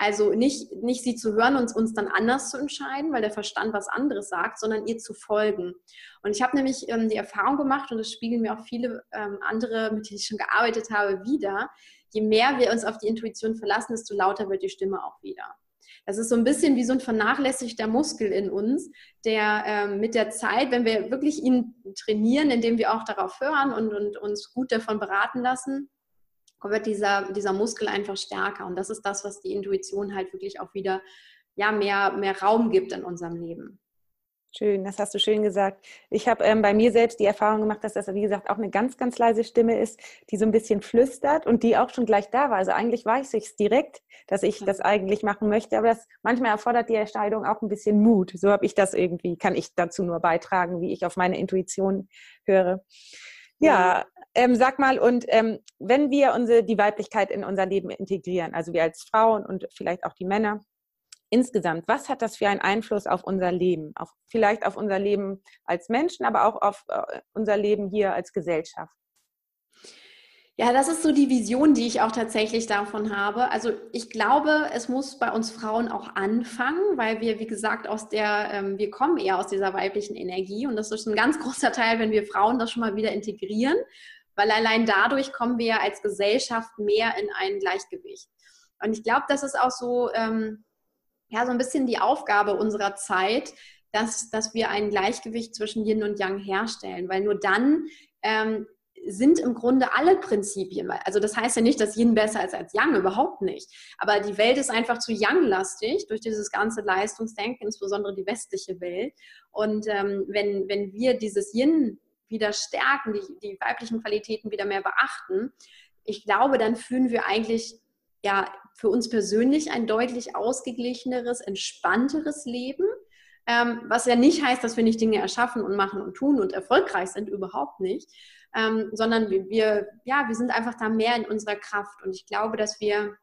Also nicht, nicht sie zu hören und uns dann anders zu entscheiden, weil der Verstand was anderes sagt, sondern ihr zu folgen. Und ich habe nämlich ähm, die Erfahrung gemacht, und das spiegeln mir auch viele ähm, andere, mit denen ich schon gearbeitet habe, wieder. Je mehr wir uns auf die Intuition verlassen, desto lauter wird die Stimme auch wieder. Das ist so ein bisschen wie so ein vernachlässigter Muskel in uns, der ähm, mit der Zeit, wenn wir wirklich ihn trainieren, indem wir auch darauf hören und, und uns gut davon beraten lassen, wird dieser, dieser Muskel einfach stärker. Und das ist das, was die Intuition halt wirklich auch wieder ja, mehr, mehr Raum gibt in unserem Leben. Schön, das hast du schön gesagt. Ich habe ähm, bei mir selbst die Erfahrung gemacht, dass das, wie gesagt, auch eine ganz, ganz leise Stimme ist, die so ein bisschen flüstert und die auch schon gleich da war. Also eigentlich weiß ich es direkt, dass ich das eigentlich machen möchte, aber das manchmal erfordert die Entscheidung auch ein bisschen Mut. So habe ich das irgendwie, kann ich dazu nur beitragen, wie ich auf meine Intuition höre. Ja, ähm, sag mal, und ähm, wenn wir unsere, die Weiblichkeit in unser Leben integrieren, also wir als Frauen und vielleicht auch die Männer, insgesamt, was hat das für einen Einfluss auf unser Leben? Auf, vielleicht auf unser Leben als Menschen, aber auch auf äh, unser Leben hier als Gesellschaft? Ja, das ist so die Vision, die ich auch tatsächlich davon habe. Also ich glaube, es muss bei uns Frauen auch anfangen, weil wir, wie gesagt, aus der, ähm, wir kommen eher aus dieser weiblichen Energie und das ist ein ganz (laughs) großer Teil, wenn wir Frauen das schon mal wieder integrieren, weil allein dadurch kommen wir als Gesellschaft mehr in ein Gleichgewicht. Und ich glaube, das ist auch so, ähm, ja, so ein bisschen die Aufgabe unserer Zeit, dass, dass wir ein Gleichgewicht zwischen Yin und Yang herstellen, weil nur dann ähm, sind im Grunde alle Prinzipien, also das heißt ja nicht, dass Yin besser ist als Yang, überhaupt nicht. Aber die Welt ist einfach zu Yang-lastig durch dieses ganze Leistungsdenken, insbesondere die westliche Welt. Und ähm, wenn, wenn wir dieses Yin wieder stärken, die, die weiblichen Qualitäten wieder mehr beachten, ich glaube, dann fühlen wir eigentlich ja für uns persönlich ein deutlich ausgeglicheneres, entspannteres Leben. Ähm, was ja nicht heißt, dass wir nicht Dinge erschaffen und machen und tun und erfolgreich sind, überhaupt nicht, ähm, sondern wir, ja, wir sind einfach da mehr in unserer Kraft. Und ich glaube, dass wir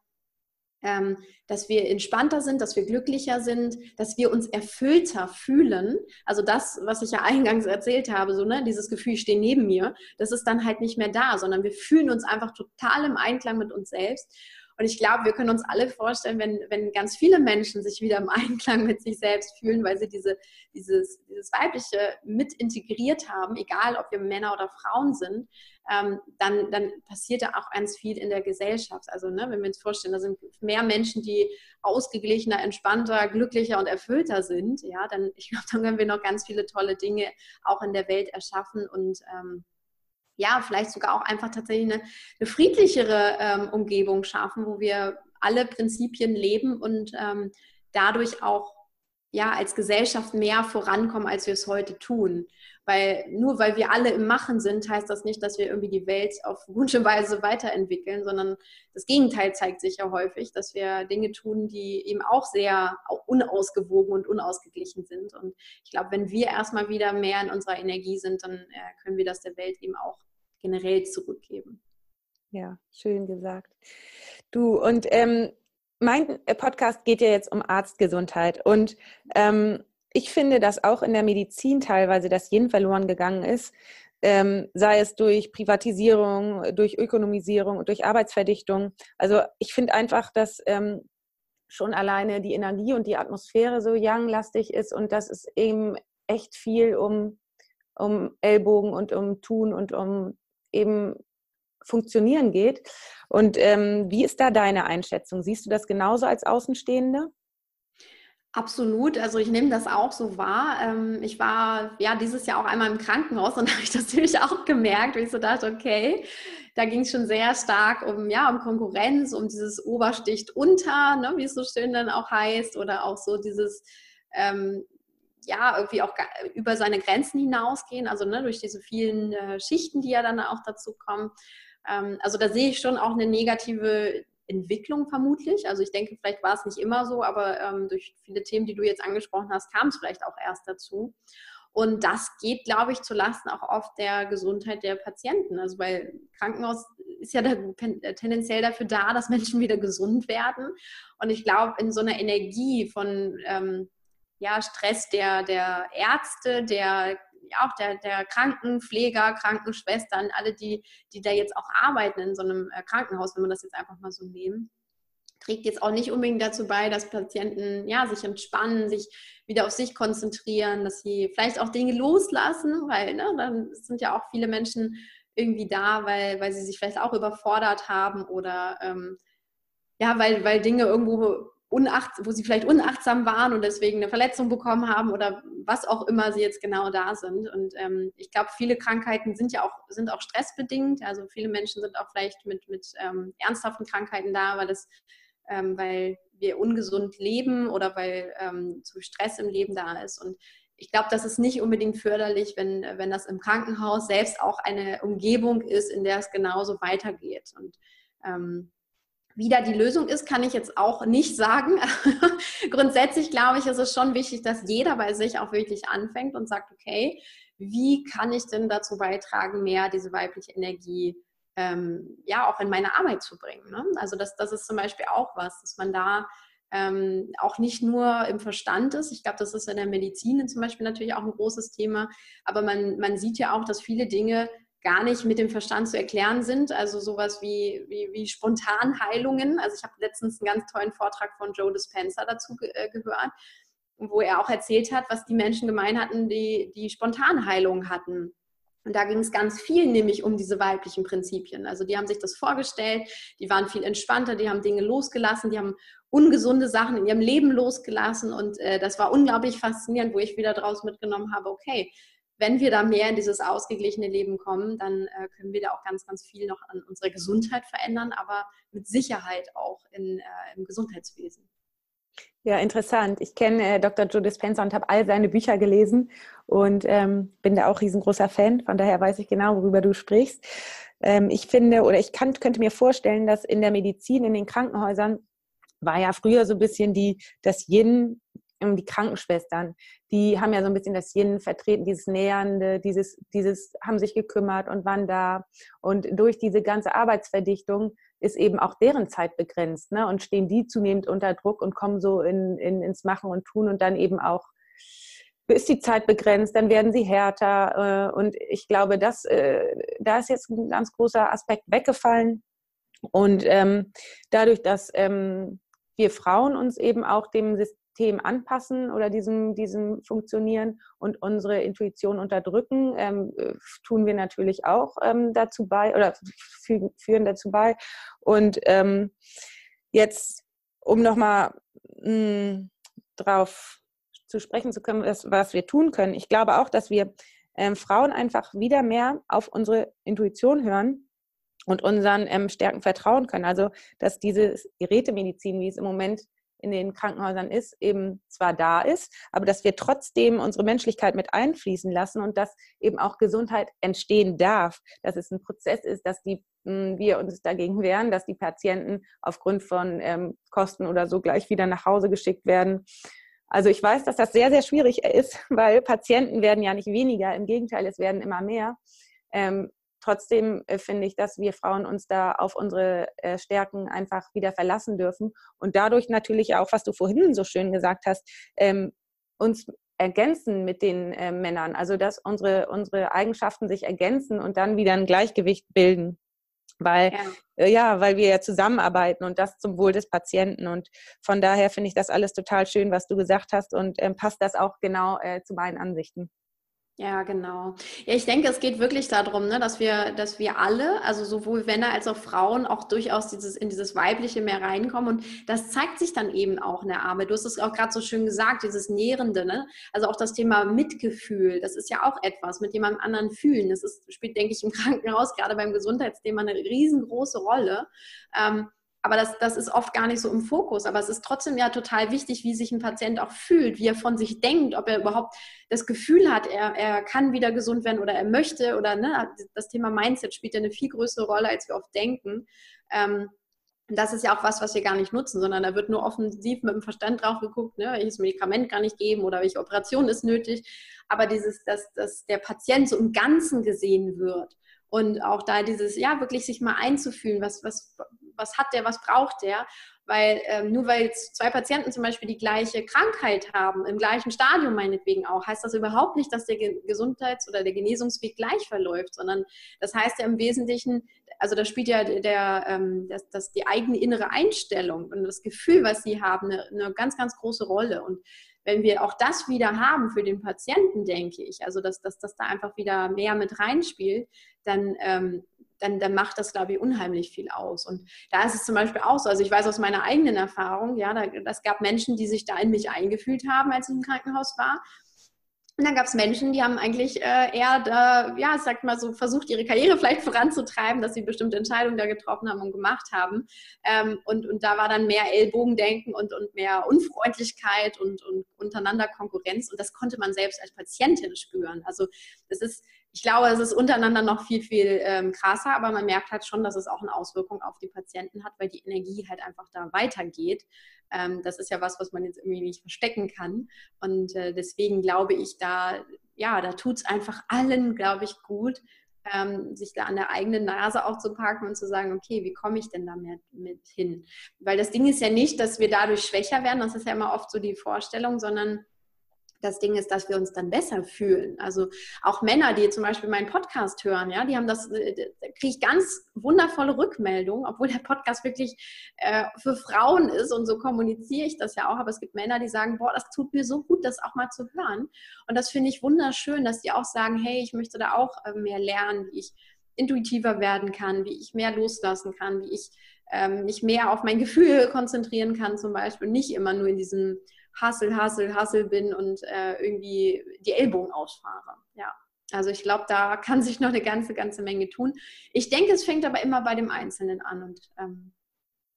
ähm, dass wir entspannter sind, dass wir glücklicher sind, dass wir uns erfüllter fühlen. Also das, was ich ja (laughs) eingangs erzählt habe, so ne, dieses Gefühl, ich stehe neben mir, das ist dann halt nicht mehr da, sondern wir fühlen uns einfach total im Einklang mit uns selbst. Und ich glaube, wir können uns alle vorstellen, wenn, wenn ganz viele Menschen sich wieder im (laughs) Einklang mit sich selbst fühlen, weil sie diese, dieses, dieses Weibliche mit integriert haben, egal ob wir Männer oder Frauen sind, ähm, dann, dann passiert da auch ganz viel in der Gesellschaft. Also ne, wenn wir uns vorstellen, da sind mehr Menschen, die ausgeglichener, entspannter, glücklicher und erfüllter sind, ja, dann ich glaube, dann können wir noch ganz viele tolle Dinge auch in der Welt erschaffen und ähm, ja, vielleicht sogar auch einfach tatsächlich eine, eine friedlichere ähm, Umgebung schaffen, wo wir alle Prinzipien leben und ähm, dadurch auch ja als Gesellschaft mehr vorankommen, als wir es heute tun. Weil nur weil wir alle im Machen sind, heißt das nicht, dass wir irgendwie die Welt auf gute Weise weiterentwickeln, sondern das Gegenteil zeigt sich ja häufig, dass wir Dinge tun, die eben auch sehr unausgewogen und unausgeglichen sind. Und ich glaube, wenn wir erstmal wieder mehr in unserer Energie sind, dann äh, können wir das der Welt eben auch generell zurückgeben. Ja, schön gesagt. Du, und ähm, mein Podcast geht ja jetzt um Arztgesundheit und ähm, ich finde, dass auch in der Medizin teilweise das Yin verloren gegangen ist, ähm, sei es durch Privatisierung, durch Ökonomisierung und durch Arbeitsverdichtung. Also ich finde einfach, dass ähm, schon alleine die Energie und die Atmosphäre so yang-lastig ist und dass es eben echt viel um, um Ellbogen und um Tun und um eben funktionieren geht. Und ähm, wie ist da deine Einschätzung? Siehst du das genauso als Außenstehende? Absolut, also ich nehme das auch so wahr. Ähm, ich war ja dieses Jahr auch einmal im Krankenhaus und (laughs) habe ich das natürlich auch gemerkt, wie ich so dachte, okay, da ging es schon sehr stark um, ja, um Konkurrenz, um dieses Obersticht unter, ne, wie es so schön dann auch heißt, oder auch so dieses, ähm, ja, irgendwie auch über seine Grenzen hinausgehen, also ne, durch diese vielen äh, Schichten, die ja dann auch dazu kommen. Ähm, also da sehe ich schon auch eine negative Entwicklung vermutlich. Also ich denke, vielleicht war es nicht immer so, aber ähm, durch viele Themen, die du jetzt angesprochen hast, kam es vielleicht auch erst dazu. Und das geht, glaube ich, zulasten auch oft der Gesundheit der Patienten. Also weil Krankenhaus ist ja da, tendenziell dafür da, dass Menschen wieder gesund werden. Und ich glaube, in so einer Energie von ähm, ja, Stress der, der Ärzte, der auch der, der Krankenpfleger, Krankenschwestern, alle, die, die da jetzt auch arbeiten in so einem äh, Krankenhaus, wenn wir das jetzt einfach mal so nehmen, trägt jetzt auch nicht unbedingt dazu bei, dass Patienten ja, sich entspannen, sich wieder auf sich konzentrieren, dass sie vielleicht auch Dinge loslassen, weil ne, dann sind ja auch viele Menschen irgendwie da, weil, weil sie sich vielleicht auch überfordert haben oder ähm, ja, weil, weil Dinge irgendwo unacht, wo sie vielleicht unachtsam waren und deswegen eine Verletzung bekommen haben oder was auch immer sie jetzt genau da sind. Und ähm, ich glaube, viele Krankheiten sind ja auch, sind auch stressbedingt. Also viele Menschen sind auch vielleicht mit, mit ähm, ernsthaften Krankheiten da, weil das, ähm, weil wir ungesund leben oder weil ähm, zu Stress im Leben da ist. Und ich glaube, das ist nicht unbedingt förderlich, wenn, wenn das im Krankenhaus selbst auch eine Umgebung ist, in der es genauso weitergeht. Und ähm, wie da die Lösung ist, kann ich jetzt auch nicht sagen. (laughs) Grundsätzlich glaube ich, ist es schon wichtig, dass jeder bei sich auch wirklich anfängt und sagt, okay, wie kann ich denn dazu beitragen, mehr diese weibliche Energie ähm, ja auch in meine Arbeit zu bringen. Ne? Also das, das ist zum Beispiel auch was, dass man da ähm, auch nicht nur im Verstand ist. Ich glaube, das ist in der Medizin zum Beispiel natürlich auch ein großes Thema. Aber man, man sieht ja auch, dass viele Dinge gar nicht mit dem Verstand zu erklären sind. Also sowas wie, wie, wie Spontanheilungen. Also ich habe letztens einen ganz tollen Vortrag von Joe Dispenza dazu ge äh, gehört, wo er auch erzählt hat, was die Menschen gemeint hatten, die die Spontanheilung hatten. Und da ging es ganz viel nämlich um diese weiblichen Prinzipien. Also die haben sich das vorgestellt, die waren viel entspannter, die haben Dinge losgelassen, die haben ungesunde Sachen in ihrem Leben losgelassen und äh, das war unglaublich faszinierend, wo ich wieder daraus mitgenommen habe, okay, wenn wir da mehr in dieses ausgeglichene Leben kommen, dann äh, können wir da auch ganz, ganz viel noch an unserer Gesundheit verändern, aber mit Sicherheit auch in, äh, im Gesundheitswesen. Ja, interessant. Ich kenne äh, Dr. Joe Dispenza und habe all seine Bücher gelesen und ähm, bin da auch riesengroßer Fan. Von daher weiß ich genau, worüber du sprichst. Ähm, ich finde oder ich kann, könnte mir vorstellen, dass in der Medizin, in den Krankenhäusern war ja früher so ein bisschen die, das Yin die Krankenschwestern, die haben ja so ein bisschen das Yin vertreten, dieses Nähernde, dieses, dieses haben sich gekümmert und waren da. Und durch diese ganze Arbeitsverdichtung ist eben auch deren Zeit begrenzt ne? und stehen die zunehmend unter Druck und kommen so in, in, ins Machen und Tun und dann eben auch ist die Zeit begrenzt, dann werden sie härter. Äh, und ich glaube, dass, äh, da ist jetzt ein ganz großer Aspekt weggefallen. Und ähm, dadurch, dass ähm, wir Frauen uns eben auch dem System anpassen oder diesem, diesem Funktionieren und unsere Intuition unterdrücken, ähm, tun wir natürlich auch ähm, dazu bei oder führen dazu bei. Und ähm, jetzt, um nochmal hm, drauf zu sprechen zu können, was, was wir tun können. Ich glaube auch, dass wir ähm, Frauen einfach wieder mehr auf unsere Intuition hören und unseren ähm, Stärken vertrauen können. Also, dass diese Gerätemedizin, wie es im Moment in den Krankenhäusern ist, eben zwar da ist, aber dass wir trotzdem unsere Menschlichkeit mit einfließen lassen und dass eben auch Gesundheit entstehen darf, dass es ein Prozess ist, dass die, hm, wir uns dagegen wehren, dass die Patienten aufgrund von ähm, Kosten oder so gleich wieder nach Hause geschickt werden. Also ich weiß, dass das sehr, sehr schwierig ist, (laughs) weil Patienten werden ja nicht weniger, im Gegenteil, es werden immer mehr. Ähm, trotzdem äh, finde ich, dass wir Frauen uns da auf unsere äh, Stärken einfach wieder verlassen dürfen und dadurch natürlich auch, was du vorhin so schön gesagt hast, ähm, uns ergänzen mit den äh, Männern. Also dass unsere, unsere Eigenschaften sich ergänzen und dann wieder ein Gleichgewicht bilden weil ja. Äh, ja. weil wir ja zusammenarbeiten und das zum Wohl des Patienten und von daher finde ich das alles total schön, was du gesagt hast und ähm, passt das auch genau äh, zu meinen Ansichten. Ja, genau. Ja, ich denke, es geht wirklich darum, ne, dass wir, dass wir alle, also sowohl Männer als auch Frauen, auch durchaus dieses, in dieses Weibliche mehr reinkommen. Und das zeigt sich dann eben auch in der Arbeit. Du hast es auch gerade so schön gesagt, dieses Nährende, ne? Also auch das Thema Mitgefühl, das ist ja auch etwas, mit jemandem anderen fühlen. Das ist, spielt, denke ich, im Krankenhaus, gerade beim Gesundheitsthema, eine riesengroße Rolle. Ähm, aber das, das ist oft gar nicht so im Fokus. Aber es ist trotzdem ja total wichtig, wie sich ein Patient auch fühlt, wie er von sich denkt, ob er überhaupt das Gefühl hat, er, er kann wieder gesund werden oder er möchte oder ne, das Thema Mindset spielt ja eine viel größere Rolle, als wir oft denken. Ähm, das ist ja auch was, was wir gar nicht nutzen, sondern da wird nur offensiv mit dem Verstand drauf geguckt, ne, welches Medikament kann ich geben oder welche Operation ist nötig. Aber dieses, dass, dass der Patient so im Ganzen gesehen wird und auch da dieses, ja, wirklich sich mal einzufühlen, was, was, was hat der, was braucht der. Weil ähm, nur weil zwei Patienten zum Beispiel die gleiche Krankheit haben, im gleichen Stadium meinetwegen auch, heißt das überhaupt nicht, dass der Gesundheits- oder der Genesungsweg gleich verläuft, sondern das heißt ja im Wesentlichen, also da spielt ja der, ähm, das, das, die eigene innere Einstellung und das Gefühl, was sie haben, eine, eine ganz, ganz große Rolle. Und wenn wir auch das wieder haben für den Patienten, denke ich, also dass, dass das da einfach wieder mehr mit reinspielt, dann ähm, dann, dann macht das, glaube ich, unheimlich viel aus. Und da ist es zum Beispiel auch so, also ich weiß aus meiner eigenen Erfahrung, ja, da, das gab Menschen, die sich da in mich eingefühlt haben, als ich im Krankenhaus war. Und dann gab es Menschen, die haben eigentlich äh, eher, da, ja, sag mal so, versucht, ihre Karriere vielleicht voranzutreiben, dass sie bestimmte Entscheidungen da getroffen haben und gemacht haben. Ähm, und, und da war dann mehr Ellbogendenken und, und mehr Unfreundlichkeit und, und untereinander Konkurrenz. Und das konnte man selbst als Patientin spüren. Also das ist, ich glaube, es ist untereinander noch viel, viel ähm, krasser, aber man merkt halt schon, dass es auch eine Auswirkung auf die Patienten hat, weil die Energie halt einfach da weitergeht. Ähm, das ist ja was, was man jetzt irgendwie nicht verstecken kann. Und äh, deswegen glaube ich, da, ja, da tut es einfach allen, glaube ich, gut, ähm, sich da an der eigenen Nase auch zu packen und zu sagen, okay, wie komme ich denn da mit, mit hin? Weil das Ding ist ja nicht, dass wir dadurch schwächer werden, das ist ja immer oft so die Vorstellung, sondern das Ding ist, dass wir uns dann besser fühlen. Also auch Männer, die zum Beispiel meinen Podcast hören, ja, die haben das, äh, da kriege ich ganz wundervolle Rückmeldungen, obwohl der Podcast wirklich äh, für Frauen ist und so kommuniziere ich das ja auch. Aber es gibt Männer, die sagen, boah, das tut mir so gut, das auch mal zu hören. Und das finde ich wunderschön, dass die auch sagen, hey, ich möchte da auch äh, mehr lernen, wie ich intuitiver werden kann, wie ich mehr loslassen kann, wie ich ähm, mich mehr auf mein Gefühl konzentrieren kann, zum Beispiel, nicht immer nur in diesem Hassel, Hassel, Hassel bin und äh, irgendwie die Ellbogen ausfahre. Ja. Also ich glaube, da kann sich noch eine ganze, ganze Menge tun. Ich denke, es fängt aber immer bei dem Einzelnen an und ähm,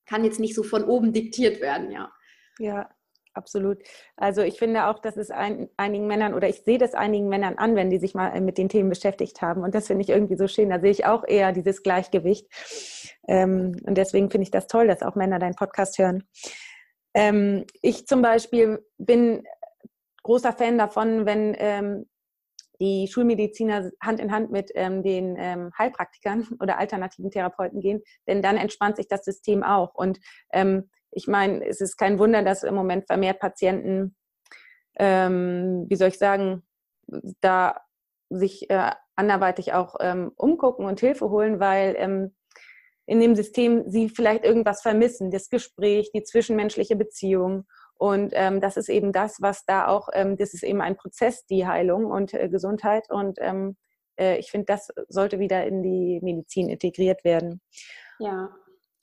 kann jetzt nicht so von oben diktiert werden, ja. Ja, absolut. Also ich finde auch, dass es ein, einigen Männern oder ich sehe das einigen Männern an, wenn die sich mal äh, mit den Themen beschäftigt haben. Und das finde ich irgendwie so schön. Da sehe ich auch eher dieses Gleichgewicht. Ähm, und deswegen finde ich das toll, dass auch Männer deinen Podcast hören. Ähm, ich zum Beispiel bin großer Fan davon, wenn ähm, die Schulmediziner Hand in Hand mit ähm, den ähm, Heilpraktikern (laughs) oder alternativen Therapeuten gehen, denn dann entspannt sich das System auch. Und ähm, ich meine, es ist kein Wunder, dass im Moment vermehrt Patienten, ähm, wie soll ich sagen, da sich äh, anderweitig auch ähm, umgucken und Hilfe holen, weil ähm, in dem System sie vielleicht irgendwas vermissen, das Gespräch, die zwischenmenschliche Beziehung. Und ähm, das ist eben das, was da auch, ähm, das ist eben ein Prozess, die Heilung und äh, Gesundheit. Und ähm, äh, ich finde, das sollte wieder in die Medizin integriert werden. Ja,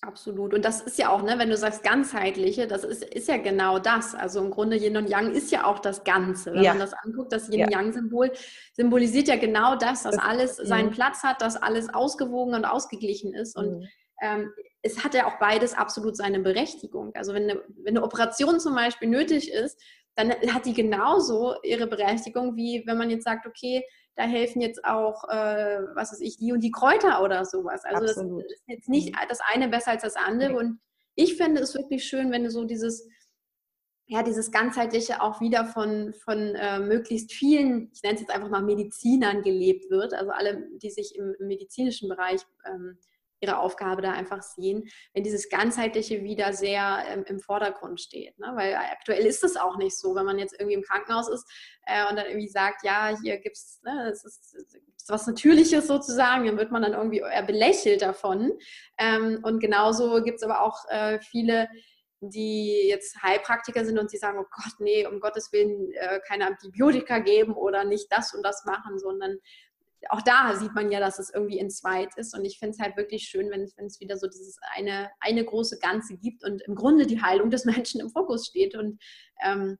Absolut. Und das ist ja auch, ne, wenn du sagst ganzheitliche, das ist, ist ja genau das. Also im Grunde Yin und Yang ist ja auch das Ganze. Wenn ja. man das anguckt, das Yin-Yang-Symbol symbolisiert ja genau das, dass alles seinen Platz hat, dass alles ausgewogen und ausgeglichen ist. Und mhm. ähm, es hat ja auch beides absolut seine Berechtigung. Also wenn eine, wenn eine Operation zum Beispiel nötig ist, dann hat die genauso ihre Berechtigung, wie wenn man jetzt sagt, okay, da helfen jetzt auch, äh, was weiß ich, die und die Kräuter oder sowas. Also Absolut. das ist jetzt nicht mhm. das eine besser als das andere. Okay. Und ich finde es wirklich schön, wenn du so dieses, ja, dieses ganzheitliche auch wieder von, von äh, möglichst vielen, ich nenne es jetzt einfach mal Medizinern gelebt wird, also alle, die sich im, im medizinischen Bereich ähm, ihre Aufgabe da einfach sehen, wenn dieses Ganzheitliche wieder sehr ähm, im Vordergrund steht. Ne? Weil aktuell ist es auch nicht so, wenn man jetzt irgendwie im Krankenhaus ist äh, und dann irgendwie sagt, ja, hier gibt es, ne, es ist was Natürliches sozusagen, dann wird man dann irgendwie eher belächelt davon. Ähm, und genauso gibt es aber auch äh, viele, die jetzt Heilpraktiker sind und sie sagen, oh Gott, nee, um Gottes Willen äh, keine Antibiotika geben oder nicht das und das machen, sondern auch da sieht man ja, dass es irgendwie in zweit ist. Und ich finde es halt wirklich schön, wenn, es wieder so dieses eine, eine große Ganze gibt und im Grunde die Heilung des (laughs) Menschen im Fokus steht und ähm,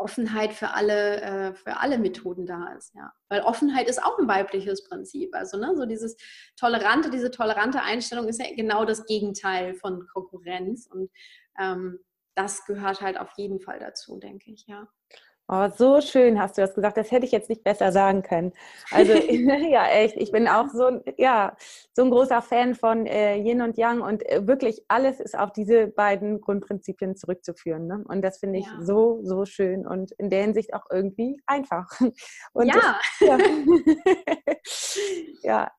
Offenheit für alle, äh, für alle Methoden da ist, ja. Weil Offenheit ist auch ein weibliches Prinzip. Also, ne, so dieses tolerante, diese tolerante Einstellung ist ja genau das Gegenteil von Konkurrenz. Und ähm, das gehört halt auf jeden Fall dazu, denke ich, ja. Oh, so schön hast du das gesagt. Das hätte ich jetzt nicht besser sagen können. Also (laughs) (laughs) ja, echt. Ich bin auch so, ja, so ein großer Fan von äh, Yin und Yang und äh, wirklich alles ist auf diese beiden Grundprinzipien zurückzuführen. Ne? Und das finde ich ja. so, so schön und in der Hinsicht auch irgendwie einfach. (laughs) Und ja. Das, ja. ja.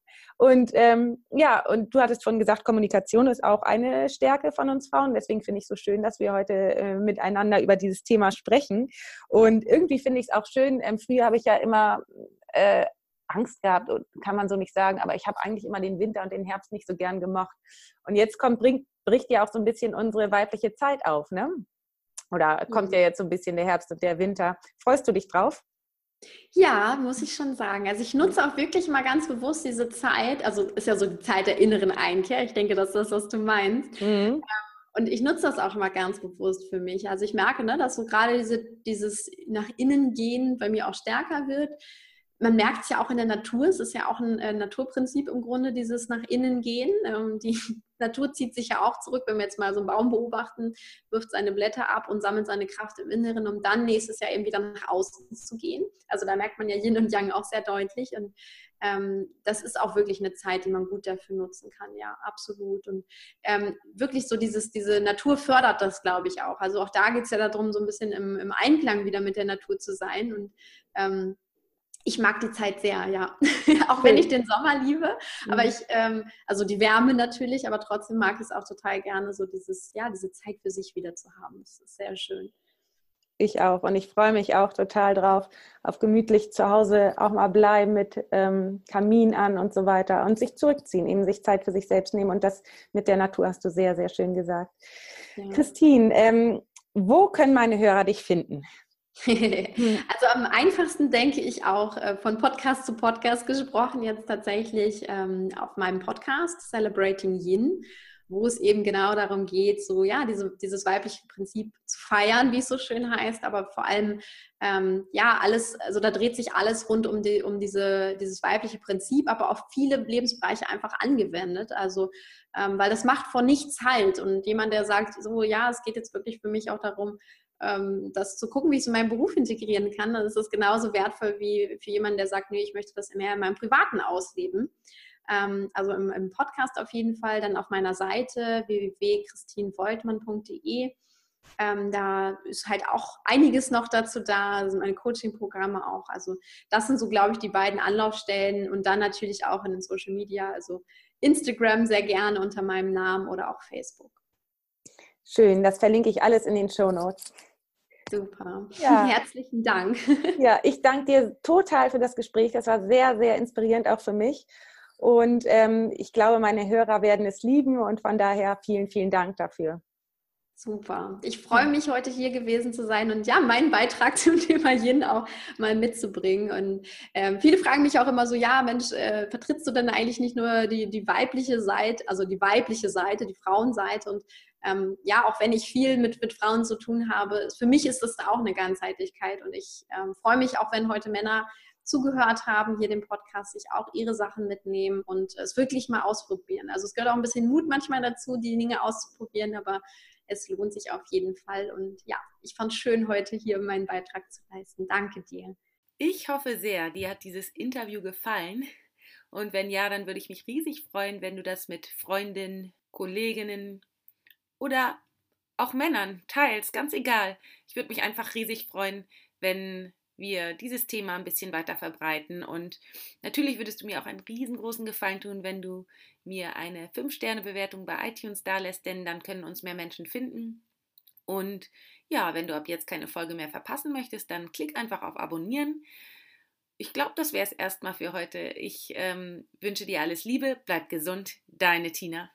Und ähm, ja, und du hattest schon gesagt, Kommunikation ist auch eine Stärke von uns Frauen. Deswegen finde ich es so schön, dass wir heute äh, miteinander über dieses Thema sprechen. Und irgendwie finde ich es auch schön. Ähm, früher habe ich ja immer äh, Angst gehabt, kann man so nicht sagen, aber ich habe eigentlich immer den Winter und den Herbst nicht so gern gemocht. Und jetzt kommt, bringt, bricht ja auch so ein bisschen unsere weibliche Zeit auf, ne? Oder kommt mhm. ja jetzt so ein bisschen der Herbst und der Winter. Freust du dich drauf? Ja, muss ich schon sagen. Also ich nutze auch wirklich mal ganz bewusst diese Zeit, also ist ja so die Zeit der inneren Einkehr. Ich denke, das ist das, was du meinst. Mhm. Ähm, und ich nutze das auch mal ganz bewusst für mich. Also ich merke, ne, dass so gerade diese, dieses nach innen gehen bei mir auch stärker wird man merkt es ja auch in der Natur, es ist ja auch ein äh, Naturprinzip im Grunde, dieses nach innen gehen. Ähm, die (laughs) Natur zieht sich ja auch zurück, wenn wir jetzt mal so einen Baum beobachten, wirft seine Blätter ab und sammelt seine Kraft im Inneren, um dann nächstes Jahr eben wieder nach außen zu gehen. Also da merkt man ja Yin und Yang auch sehr deutlich und ähm, das ist auch wirklich eine Zeit, die man gut dafür nutzen kann, ja, absolut. Und ähm, wirklich so dieses, diese Natur fördert das, glaube ich, auch. Also auch da geht es ja darum, so ein bisschen im, im, Einklang wieder mit der Natur zu sein und ähm, ich mag die Zeit sehr, ja. (laughs) auch wenn ich den Sommer liebe. Aber mhm. ich, ähm, also die Wärme natürlich, aber trotzdem mag ich es auch total gerne, so dieses, ja, diese Zeit für sich wieder zu haben. Das ist sehr schön. Ich auch. Und ich freue mich auch total drauf, auf gemütlich zu Hause auch mal bleiben mit ähm, Kamin an und so weiter und sich zurückziehen, eben sich Zeit für sich selbst nehmen. Und das mit der Natur hast du sehr, sehr schön gesagt. Ja. Christine, ähm, wo können meine Hörer dich finden? Hm. (laughs) also am einfachsten denke ich auch äh, von Podcast zu Podcast gesprochen, jetzt tatsächlich ähm, auf meinem Podcast Celebrating Yin, wo es eben genau darum geht, so ja, diese, dieses weibliche Prinzip zu feiern, wie es so schön heißt, aber vor allem ähm, ja, alles, also da dreht sich alles rund um, die, um diese, dieses weibliche Prinzip, aber auf viele Lebensbereiche einfach angewendet. Also, ähm, weil das macht vor nichts halt. Und jemand, der sagt, so, ja, es geht jetzt wirklich für mich auch darum, das zu gucken, wie ich es in meinen Beruf integrieren kann, dann ist das genauso wertvoll wie für jemanden, der sagt, nee, ich möchte das mehr in meinem Privaten ausleben. Ähm, also im, im, Podcast auf jeden Fall, dann auf meiner Seite www.christinvoltmann.de Ähm, da ist halt auch einiges noch dazu da, sind meine Coaching-Programme auch. Also das sind so, glaube ich, die beiden Anlaufstellen und dann natürlich auch in den Social Media, also Instagram sehr gerne unter meinem Namen oder auch Facebook. Schön, das verlinke ich alles in den Show Notes. Super. Ja. (laughs) Herzlichen Dank. (laughs) Ja, ich danke dir total für das Gespräch. Das war sehr, sehr inspirierend auch für mich. Und ähm, ich glaube, meine Hörer werden es lieben und von daher vielen, vielen Dank dafür. Super. Ich freue mich, heute hier gewesen zu sein und ja, meinen Beitrag (laughs) zum Thema Yin auch mal mitzubringen. Und ähm, viele fragen mich auch immer so, ja, Mensch, äh, vertrittst du denn eigentlich nicht nur die, die weibliche Seite, also die weibliche Seite, die Frauenseite? Und ähm, ja, auch wenn ich viel mit, mit Frauen zu tun habe, für mich ist das auch eine Ganzheitlichkeit. Und ich ähm, freue mich auch, wenn heute Männer zugehört haben, hier dem Podcast, sich auch ihre Sachen mitnehmen und es wirklich mal ausprobieren. Also es gehört auch ein bisschen Mut manchmal dazu, die Dinge auszuprobieren, aber es lohnt sich auf jeden Fall. Und ja, ich fand es schön, heute hier meinen Beitrag zu leisten. Danke dir. Ich hoffe sehr, dir hat dieses Interview gefallen. Und wenn ja, dann würde ich mich riesig freuen, wenn du das mit Freundinnen, Kolleginnen oder auch Männern teilst. Ganz egal. Ich würde mich einfach riesig freuen, wenn wir dieses Thema ein bisschen weiter verbreiten. Und natürlich würdest du mir auch einen riesengroßen Gefallen tun, wenn du mir eine 5-Sterne-Bewertung bei iTunes da lässt, denn dann können uns mehr Menschen finden. Und ja, wenn du ab jetzt keine Folge mehr verpassen möchtest, dann klick einfach auf Abonnieren. Ich glaube, das wäre es erstmal für heute. Ich ähm, wünsche dir alles Liebe, bleib gesund, deine Tina.